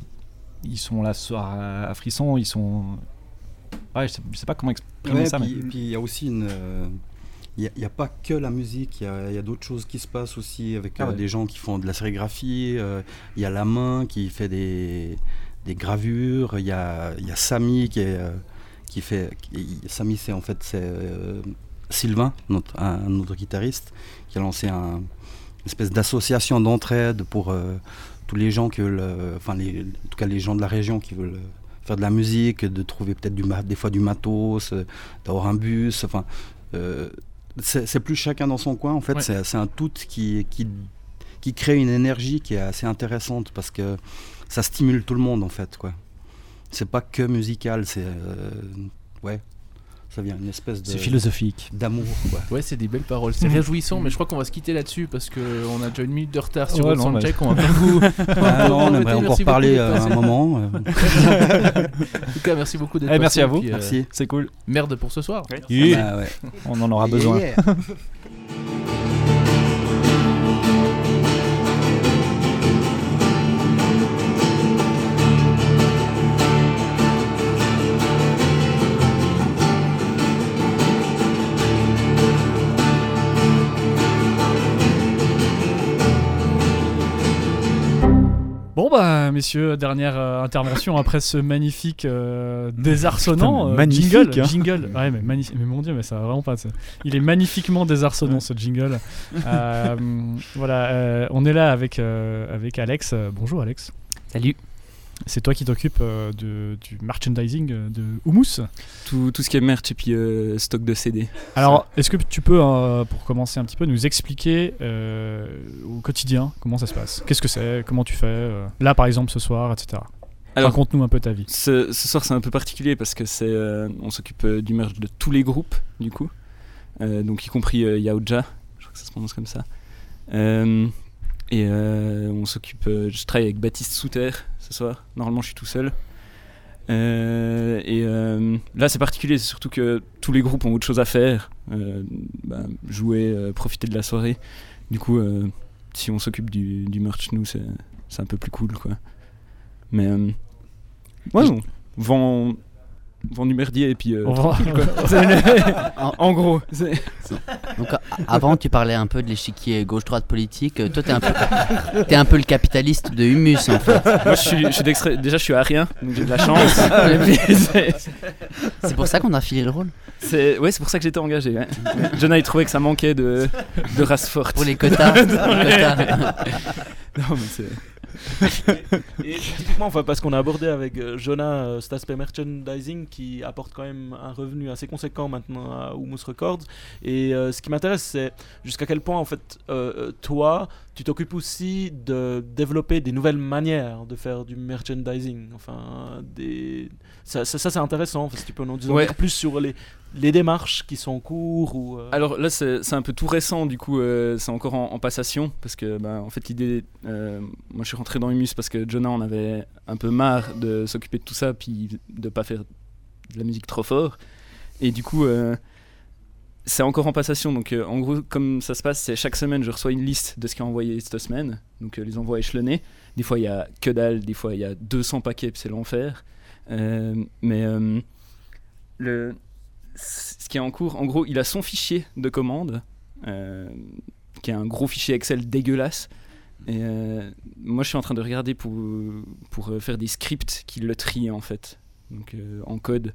ils sont là ce soir à, à frisson. Ils sont. Ouais, je sais, je sais pas comment exprimer Ouais, ça. puis mais- puis il y a aussi une. Il n'y a, pas que la musique, il y a, il y a d'autres choses qui se passent aussi avec Ah euh, des gens qui font de la sérigraphie. euh, Il y a la main qui fait des, des gravures. Il y a, y a Samy qui, est, euh, qui fait. qui- Samy, c'est en fait c'est, euh, Sylvain, notre, un, guitariste, qui a lancé un, une espèce d'association d'entraide pour tous les gens que le, enfin les, en tout cas les gens de la région qui veulent faire de la musique, de trouver peut-être du des fois du matos, d'avoir un bus, enfin euh, c'est plus chacun dans son coin en fait, Ouais. c'est un tout qui, qui qui crée une énergie qui est assez intéressante parce que ça stimule tout le monde en fait quoi. C'est pas que musical, c'est euh, ouais, ça vient une espèce de C'est philosophique. d'amour quoi. Ouais, c'est des belles paroles. C'est réjouissant, mais je crois qu'on va se quitter là-dessus parce qu'on a déjà une minute de retard sur Ouais, le soundcheck. On va pas vous. Ah non, on aimerait beaucoup encore parler euh, un moment. euh. En tout cas, merci beaucoup d'être Eh, merci à vous. puis, euh, Merci. C'est cool. Merde pour ce soir. Bah ouais. On en aura besoin. Yeah. Bon bah messieurs, dernière euh, intervention après ce magnifique euh, désarçonnant Putain, euh, magnifique, jingle. hein. Jingle. Ouais mais magnifique. Mais mon dieu, mais ça va vraiment pas. ça. Il est magnifiquement désarçonnant ce jingle. Euh, voilà, euh, on est là avec euh, avec Alex. Euh, bonjour Alex. Salut. C'est toi qui t'occupes euh, de- du merchandising euh, de Humus. tout, tout ce qui est merch et puis euh, stock de CD. Alors, est-ce que tu peux, pour commencer un petit peu, nous expliquer au quotidien comment ça se passe? Qu'est-ce que c'est? Comment tu fais Là, par exemple, ce soir, etc. Alors, Raconte-nous un peu ta vie. ce, ce soir c'est un peu particulier parce que c'est, on s'occupe du merch de tous les groupes du coup, donc y compris Yaoja, je crois que ça se prononce comme ça. Et on s'occupe, je travaille avec Baptiste Souter ce soir. Normalement je suis tout seul. Euh, et euh, là c'est particulier, c'est surtout que tous les groupes ont autre chose à faire, euh, bah, jouer, profiter de la soirée. Du coup, si on s'occupe du, du merch nous c'est, un peu plus cool quoi. Mais ouais, on vend, vend du merdier et puis euh, tranquille, quoi. En, en gros, c'est- Donc a- avant, tu parlais un peu de l'échiquier gauche-droite politique. Euh, Toi, t'es un peu, t'es un peu le capitaliste de Humus en fait. moi je suis, je suis d'extrême- déjà je suis arien, donc j'ai de la chance. Puis, c'est- C'est pour ça qu'on a filé le rôle. c'est ouais, c'est pour ça que j'étais engagé. Ouais. Jonah il trouvait que ça manquait de, de race forte. Pour les quotas. pour les quotas. Non mais c'est Et typiquement, enfin, parce qu'on a abordé avec euh, Jonah euh, cet aspect merchandising qui apporte quand même un revenu assez conséquent maintenant à Humus Records. Et euh, ce qui m'intéresse, c'est jusqu'à quel point, en fait, toi, tu t'occupes aussi de développer des nouvelles manières de faire du merchandising. Enfin, des... ça, ça, ça, c'est intéressant. Si tu peux nous en Ouais. dire plus sur les, les démarches qui sont en cours ou. euh, Alors là, c'est un peu tout récent, du coup, euh, c'est encore en, en passation, parce que, bah, en fait, l'idée, euh, moi, je suis rentré dans Humus parce que Jonah en avait un peu marre de s'occuper de tout ça, puis de pas faire de la musique trop fort, et du coup, c'est encore en passation. Donc, euh, en gros, comme ça se passe, c'est chaque semaine, je reçois une liste de ce qui est envoyé cette semaine, donc euh, les envois échelonnés. Des fois, il y a que dalle, des fois, il y a 200 paquets, c'est l'enfer. Euh, mais le ce qui est en cours, en gros, il a son fichier de commande, qui est un gros fichier Excel dégueulasse. Moi, je suis en train de regarder pour, pour faire des scripts qui le trient en fait, donc en code,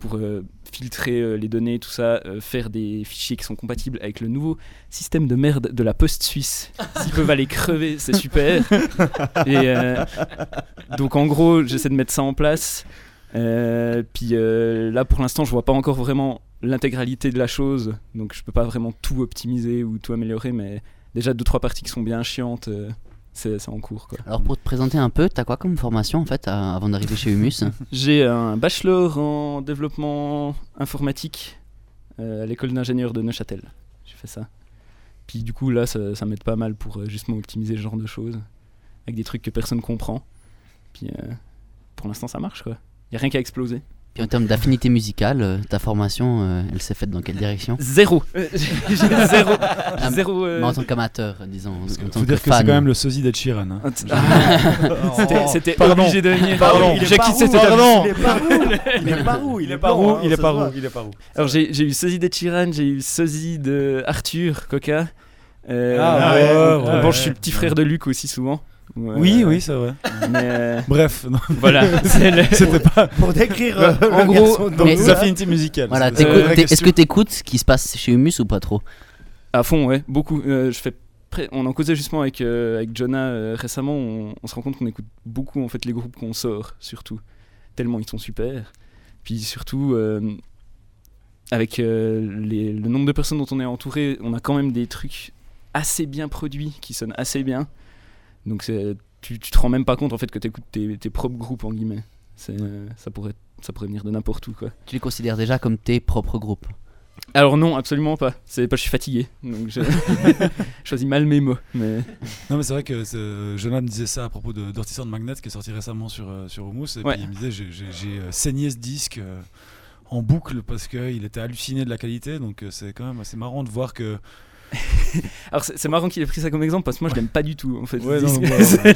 pour euh, filtrer euh, les données, tout ça, euh, faire des fichiers qui sont compatibles avec le nouveau système de merde de la Poste suisse. S'ils peuvent aller crever, c'est super. Et donc en gros, j'essaie de mettre ça en place. Puis là, pour l'instant, je vois pas encore vraiment l'intégralité de la chose, donc je peux pas vraiment tout optimiser ou tout améliorer, mais déjà deux trois parties qui sont bien chiantes, c'est en cours quoi. Alors pour te présenter un peu, t'as quoi comme formation en fait à- avant d'arriver chez Humus J'ai un bachelor en développement informatique euh, à l'école d'ingénieurs de Neuchâtel. J'ai fait ça. Puis du coup là, ça, ça m'aide pas mal pour euh, justement optimiser ce genre de choses avec des trucs que personne comprend. Puis euh, pour l'instant, ça marche quoi. Y a rien qu'à exploser. Puis en termes d'affinité musicale, euh, ta formation, euh, elle s'est faite dans quelle direction Zéro. Euh, j'ai zéro. Ah, zéro, euh, mais en tant qu'amateur, disons. En tant Faut dire que c'est fan. quand même le sosie d'Ed Sheeran. hein. C'était- C'était Pardon. obligé de venir. Pardon. J'ai quitté cette Pardon. Il est pas roux. Il est pas roux. Il est pas roux, il est il roux. Alors j'ai j'ai eu sosie de Chiran, j'ai eu sosie de Arthur Coca. Euh, Ah ouais, ouais, ouais, bon, je suis le petit frère de Luc aussi souvent. Ouais. Oui, oui, c'est vrai. Mais euh, Bref, non. voilà. C'était pas. Pour décrire euh, En le gros, Mais- des affinités musicales. Voilà, est-ce que t'écoutes ce qui se passe chez Humus ou pas trop? À fond, ouais, beaucoup. Euh, je fais on en causait justement avec, euh, avec Jonah euh, récemment. On, on se rend compte qu'on écoute beaucoup en fait les groupes qu'on sort, surtout. Tellement ils sont super. Puis surtout, euh, avec euh, les- le nombre de personnes dont on est entouré, on a quand même des trucs assez bien produits qui sonnent assez bien. Donc c'est- tu, tu te rends même pas compte en fait que tu écoutes tes, tes propres groupes en guillemets. Euh, ça, pourrait, ça pourrait venir de n'importe où quoi. Tu les considères déjà comme tes propres groupes? Alors non, absolument pas. C'est pas, je suis fatigué, donc je choisis mal mes mots. Mais Non, mais c'est vrai que Jonah me disait ça à propos de Dirty Sound Magnet qui est sorti récemment sur, euh, sur Humus. Et Ouais. puis il me disait j'ai- euh, saigné ce disque euh, en boucle parce qu'il était halluciné de la qualité. Donc c'est quand même assez marrant de voir que. alors c'est marrant qu'il ait pris ça comme exemple parce que moi je l'aime pas du tout en fait. Ouais, non,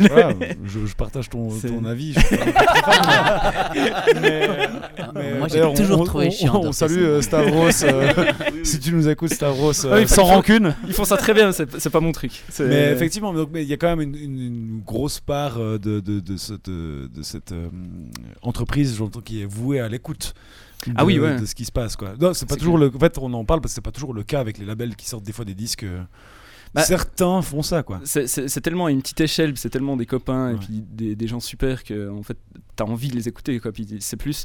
voilà, je, je partage ton, ton avis. mais- mais- Moi, j'ai toujours on- trouvé on- chiant, On, salue euh, Stavros. euh, si tu nous écoutes, Stavros, euh, Ah oui, sans ils font- rancune. Ils font ça très bien, c'est c'est pas mon truc. Mais effectivement, il y a quand même une, une- une grosse part euh, de, de, de cette, de cette euh, entreprise j'entends, qui est vouée à l'écoute. De, Ah oui, ouais. de ce qui se passe quoi. Non, c'est pas toujours le. En fait, on en parle parce que c'est pas toujours le cas avec les labels qui sortent des fois des disques. euh, Bah, Certains font ça quoi. C'est- tellement une petite échelle, c'est tellement des copains et puis des, des gens super que en fait t'as envie de les écouter quoi. Puis c'est plus,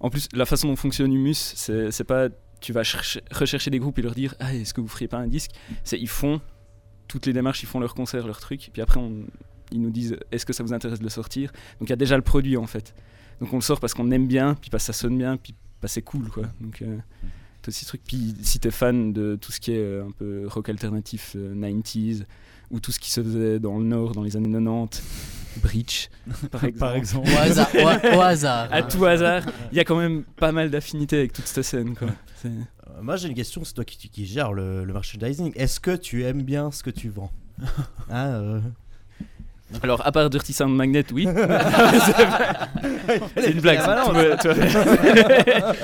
en plus la façon dont fonctionne Humus, c'est c'est pas tu vas chercher- rechercher des groupes et leur dire ah est-ce que vous feriez pas un disque? C'est ils font toutes les démarches, ils font leurs concerts, leurs trucs, puis après on- ils nous disent est-ce que ça vous intéresse de le sortir? Donc il y a déjà le produit en fait. Donc on le sort parce qu'on aime bien, puis parce que ça sonne bien, puis que c'est cool quoi. Donc euh, t'as aussi ce truc. Puis si t'es fan de tout ce qui est euh, un peu rock alternatif euh, 90s ou tout ce qui se faisait dans le Nord dans les années 90, Breach par exemple. Par exemple. Au hasard. au- au hasard, À tout hasard, il y a quand même pas mal d'affinités avec toute cette scène quoi. C'est- Euh, Moi j'ai une question, c'est toi qui, qui gères le, le merchandising. Est-ce que tu aimes bien ce que tu vends? Euh, Alors à part Dirty Sound Magnet, oui. c'est une blague. Ah, bah non, vois- tu vois.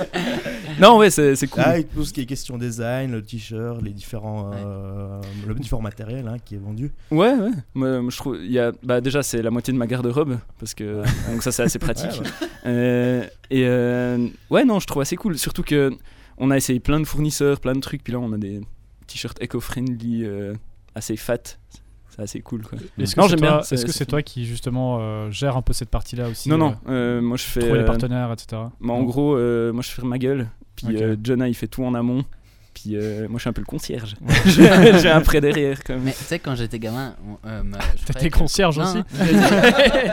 non ouais c'est c'est cool. Ah, et tout ce qui est question design, le t-shirt, les différents, euh, le différent matériel hein, qui est vendu. Ouais, ouais. Moi, je trouve, il y a, bah déjà c'est la moitié de ma garde-robe parce que donc ça c'est assez pratique. Ouais, ouais. Euh, et euh, ouais, non, je trouve assez cool. Surtout que on a essayé plein de fournisseurs, plein de trucs, puis là on a des t-shirts eco-friendly euh, assez fat. C'est assez cool quoi. Est-ce que Non, c'est j'aime toi, bien. est-ce que c'est toi qui justement euh, gère un peu cette partie-là aussi Non, euh, non. euh, moi je fais. Trouver les euh, partenaires, etc. bah, en gros, euh, moi je fais ma gueule. Puis euh, Jonah il fait tout en amont. Puis euh, moi je suis un peu le concierge. J'ai j'ai un prêt derrière quand même. Mais tu sais, quand j'étais gamin. euh, T'étais concierge Non, aussi non.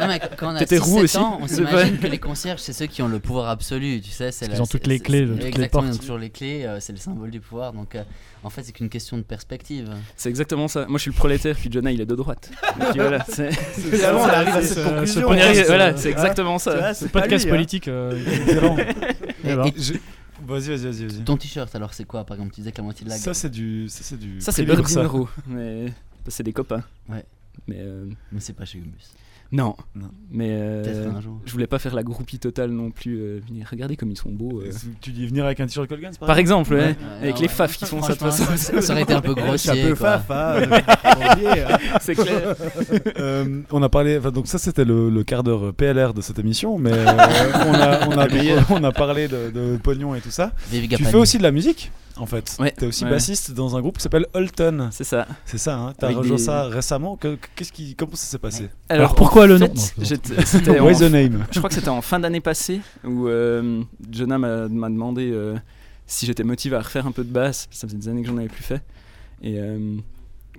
mais quand on a T'étais 6, roux 7 aussi ans, on s'imagine que les concierges, c'est ceux qui ont le pouvoir absolu, tu sais. la- qu'ils ont toutes les clés de toutes les Exactement, ils portes. ont toujours les clés, euh, c'est le symbole du pouvoir. Donc, euh, en fait, c'est qu'une question de perspective. C'est exactement ça. Moi je suis le prolétaire, puis Jonah il est de droite. Voilà, c'est. On arrive à cette conclusion. Voilà, exactement ça. c'est podcast hein. politique. Et- et Vas-y, vas-y, vas-y. vas-y. ton t-shirt, alors, c'est quoi Par exemple, tu disais que la moitié de la Ça c'est du, ça c'est du. Ça c'est ça. Birdinro, mais c'est des copains. Ouais. Mais euh, Mais c'est pas chez Humus. Non. Non. Mais euh, Peut-être un jour. je voulais pas faire la groupie totale non plus. euh, venir regarder comme ils sont beaux. euh. Tu dis venir avec un t-shirt Colgans Par exemple, ouais. Ouais, avec ouais. les faf qui font ça de toute Franchement, façon. ça, ça aurait été un peu suis un grossier. peu faf. C'est clair. Euh, on a parlé, donc ça c'était le, le quart d'heure PLR de cette émission, mais euh, on, a, on, a, on a parlé de, de pognon et tout ça. Tu fais aussi de la musique? En fait. Ouais. T'es aussi Ouais. bassiste dans un groupe qui s'appelle Holton. C'est ça. C'est ça, hein T'as Avec rejoint des- ça récemment. Que- Qu'est-ce qui, comment ça s'est passé Alors, pourquoi le nom c'était en- Why the name Je crois que c'était en fin d'année passée où euh, Jonah m'a m'a demandé euh, si j'étais motivé à refaire un peu de basse. Ça faisait des années que j'en avais plus fait. Et euh,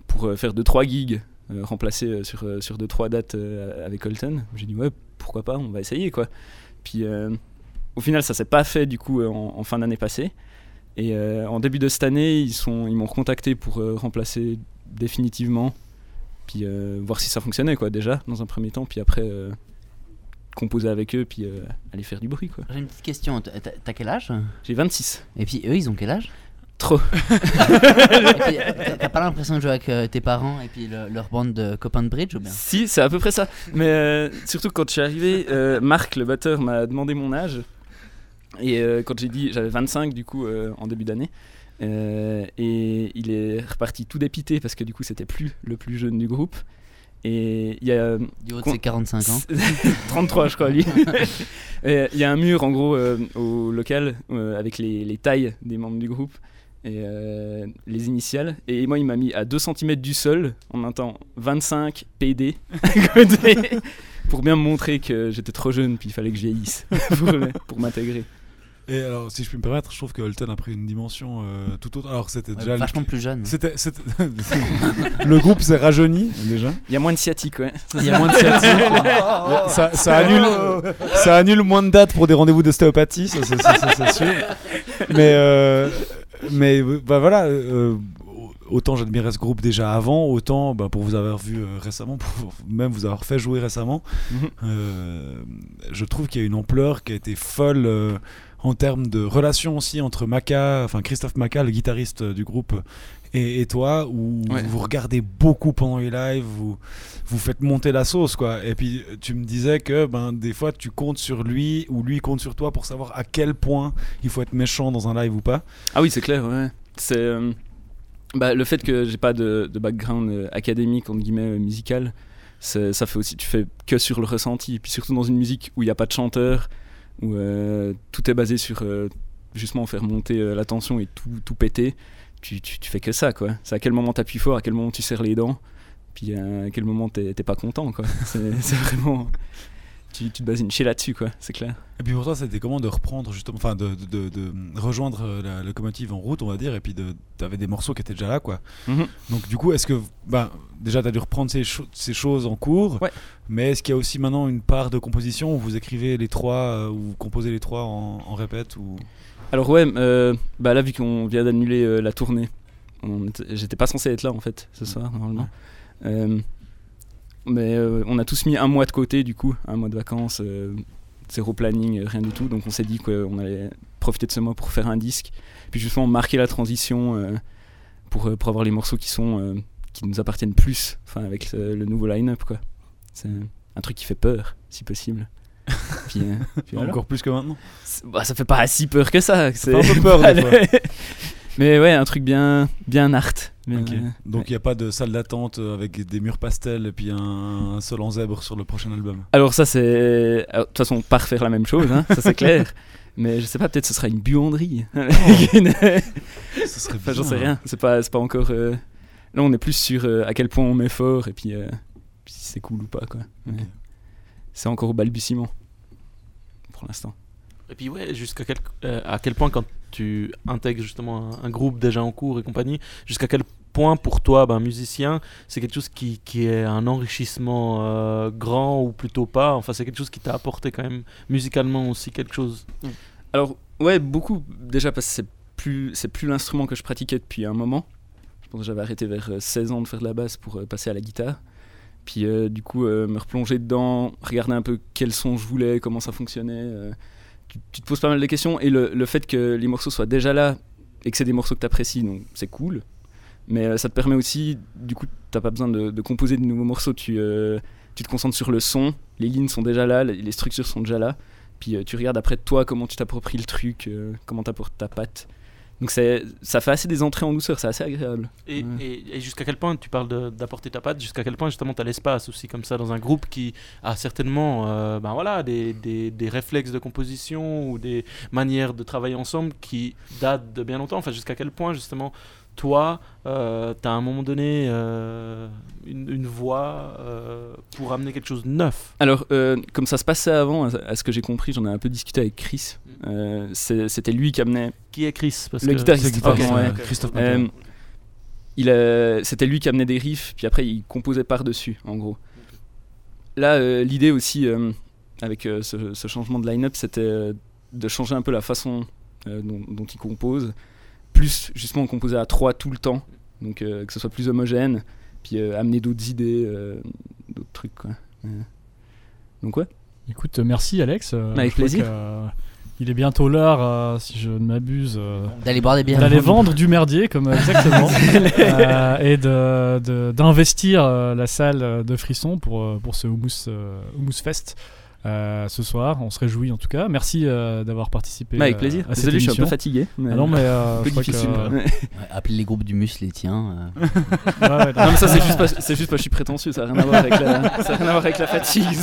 pour euh, faire 2-3 gigs, euh, remplacer euh, sur 2 sur deux, trois dates euh, avec Colton, j'ai dit ouais, pourquoi pas, on va essayer quoi. Puis euh, au final, ça s'est pas fait du coup euh, en, en fin d'année passée. Et euh, en début de cette année, ils sont- ils m'ont contacté pour euh, remplacer définitivement. Puis euh, voir si ça fonctionnait quoi déjà dans un premier temps. Puis après. composer avec eux puis aller faire du bruit quoi. J'ai une petite question. T'as- quel âge? J'ai 26. Et puis eux, ils ont quel âge? Trop. Puis, T'as pas l'impression de jouer avec tes parents et puis le- leur bande de copains de bridge ou bien? Si, c'est à peu près ça. Mais surtout quand je suis arrivé, Marc, le batteur, m'a demandé mon âge. Et euh, quand j'ai dit, j'avais 25 du coup euh, en début d'année. Euh, et il est reparti tout dépité parce que du coup c'était plus le plus jeune du groupe. Et il y a Du haut de ses 45 ans. 33 je crois lui. Il y a un mur en gros au local avec les, les tailles des membres du groupe et les initiales. Et moi il m'a mis à 2 cm du sol en un temps 25 PD à côté, pour bien me montrer que j'étais trop jeune puis il fallait que je vieillisse pour m'intégrer. Et alors, si je puis me permettre, je trouve que Holton a pris une dimension euh, tout autre. Alors, c'était Ouais, déjà. vachement plus jeune. C'était, c'était- le groupe s'est rajeuni déjà. Il y a moins de sciatique ouais. Il y a moins de sciatique. ça, ça annule, ça annule moins de dates pour des rendez-vous d'ostéopathie, ça, c'est, ça, ça, c'est sûr. Mais, euh, mais euh, bah voilà, euh, autant j'admirais ce groupe déjà avant, autant bah, pour vous avoir vu euh, récemment, pour même vous avoir fait jouer récemment, Mhm. euh, je trouve qu'il y a une ampleur qui a été folle. euh, en termes de relation aussi entre Maca, enfin Christophe Maca, le guitariste euh, du groupe, et, et toi, où Ouais. vous regardez beaucoup pendant les lives, vous, vous faites monter la sauce, quoi. Et puis tu me disais que ben, des fois tu comptes sur lui ou lui compte sur toi pour savoir à quel point il faut être méchant dans un live ou pas. Ah oui, c'est clair, ouais. C'est euh, bah, le fait que j'ai pas de, de background euh, académique entre guillemets euh, musical, ça fait aussi tu fais que sur le ressenti. Et puis surtout dans une musique où il n'y a pas de chanteur, où euh, tout est basé sur euh, justement faire monter euh, la tension et tout, tout péter. Tu, tu, fais que ça, quoi. C'est à quel moment t'appuies fort, à quel moment tu serres les dents, puis à quel moment t'es pas content, quoi. C'est vraiment tu, tu te bases une chier là-dessus, quoi. C'est clair. Et puis pour toi, c'était comment de reprendre justement, enfin de, de, de- de rejoindre euh, la locomotive en route, on va dire, et puis t'avais des morceaux qui étaient déjà là, quoi. Mhm. Donc du coup, est-ce que, ben, déjà, t'as dû reprendre ces, cho- ces choses en cours, Ouais. mais est-ce qu'il y a aussi maintenant une part de composition où vous écrivez les trois, euh, ou vous composez les trois en, en répète ou... Alors ouais, euh, bah là vu qu'on vient d'annuler euh, la tournée, j'étais pas censé être là en fait ce soir normalement. Euh, mais euh, on a tous mis un mois de côté du coup, un mois de vacances, euh, zéro planning, euh, rien du tout. Donc on s'est dit qu'on allait profiter de ce mois pour faire un disque, puis justement marquer la transition euh, pour, pour avoir les morceaux qui sont qui nous appartiennent plus, enfin avec le nouveau line-up quoi. C'est un truc qui fait peur si possible. puis, puis voilà. Encore plus que maintenant C'est- bah, ça fait pas si peur que ça. fait un peu peur, des fois. Mais ouais, un truc bien, bien art. bien, euh, Donc il n'y a pas de salle d'attente euh, avec des murs pastels et puis un, un sol en zèbre sur le prochain album? Alors ça c'est, alors, de toute façon pas refaire la même chose, hein, ça c'est clair. Mais je sais pas, peut-être ce sera une buanderie. Une- Ce serait Enfin, j'en sais rien. C'est pas, c'est pas encore. euh, Là on est plus sur euh, à quel point on met fort et puis, euh, si c'est cool ou pas quoi. Ouais. C'est encore au balbutiement pour l'instant. Et puis ouais, jusqu'à quel, euh, à quel point quand tu intègres justement un, groupe déjà en cours et compagnie, jusqu'à quel point pour toi, ben, musicien, c'est quelque chose qui, est un enrichissement euh, grand ou plutôt pas? Enfin, c'est quelque chose qui t'a apporté quand même musicalement aussi quelque chose? Alors ouais, beaucoup déjà parce que c'est plus c'est plus l'instrument que je pratiquais depuis un moment. Je pense que j'avais arrêté vers euh, 16 ans de faire de la basse pour euh, passer à la guitare. Puis euh, du coup euh, me replonger dedans, regarder un peu quel son je voulais, comment ça fonctionnait. Tu, te poses pas mal de questions et le, le fait que les morceaux soient déjà là et que c'est des morceaux que tu apprécies, donc c'est cool. Mais euh, ça te permet aussi, du coup, t'as pas besoin de, composer de nouveaux morceaux. Tu, euh, tu te concentres sur le son, les lignes sont déjà là, les, structures sont déjà là. Puis euh, tu regardes après toi comment tu t'appropries le truc, comment t'apportes ta patte. Donc ça fait assez des entrées en douceur, c'est assez agréable. Et, Ouais. et- et jusqu'à quel point tu parles d'apporter ta patte, jusqu'à quel point justement tu as l'espace aussi comme ça dans un groupe qui a certainement euh, ben voilà, des, des- des réflexes de composition ou des manières de travailler ensemble qui datent de bien longtemps. Enfin, jusqu'à quel point justement toi, tu as à un moment donné euh, une, une voix euh, pour amener quelque chose de neuf. Alors, euh, comme ça se passait avant, à, à ce que j'ai compris, j'en ai un peu discuté avec Chris. Euh, c'est- C'était lui qui amenait. Qui est Chris? Parce Le que- guitariste. Guitariste, pardon, ouais. Christophe Euh, C'était lui qui amenait des riffs, puis après il composait par-dessus, en gros. Là, euh, l'idée aussi, euh, avec euh, ce, ce changement de line-up, c'était euh, de changer un peu la façon euh, dont, dont il compose. Plus, justement, composer à trois tout le temps, donc euh, que ce soit plus homogène, puis euh, amener d'autres idées, euh, d'autres trucs, quoi. Donc, ouais. Écoute, merci Alex. Euh, Avec plaisir. que, euh, il est bientôt l'heure, euh, si je ne m'abuse, euh, D'aller boire des bières. D'aller vendre du merdier, comme exactement, Euh, et de- de- d'investir euh, la salle de Frisson pour, pour ce Hummus, euh, Hummus Fest. Euh, ce soir, on se réjouit en tout cas. Merci euh, d'avoir participé. Bah, avec euh, plaisir. à cette Désolé, je suis un peu fatigué, mais- Ah non, mais euh, Un peu je crois difficile, que-. Ouais, appelez les groupes du mus les tiens. euh. Ouais, ouais, non, mais ça, c'est juste, pas- c'est juste parce que je suis prétentieux, ça n'a rien, à voir avec la- ça a rien à voir avec la fatigue.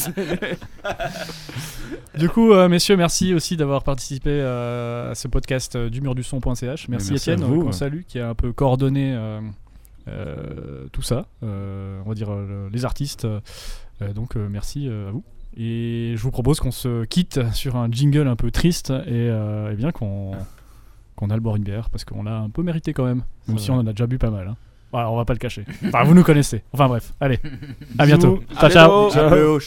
Du coup, euh, messieurs, merci aussi d'avoir participé euh, à ce podcast euh, du mur du son.ch. Merci, merci Étienne, à vous, qu'on ouais. salue, qui a un peu coordonné euh, euh, tout ça, euh, on va dire euh, le- les artistes. Euh, donc, euh, merci euh, à vous. Et je vous propose qu'on se quitte sur un jingle un peu triste et, euh, bien qu'on qu'on aille boire une bière parce qu'on l'a un peu mérité quand même, même si on en a déjà bu pas mal. Hein. Bon, alors on va pas le cacher. Enfin, vous nous connaissez. Enfin bref, allez, à bientôt. Ciao, ciao. ciao.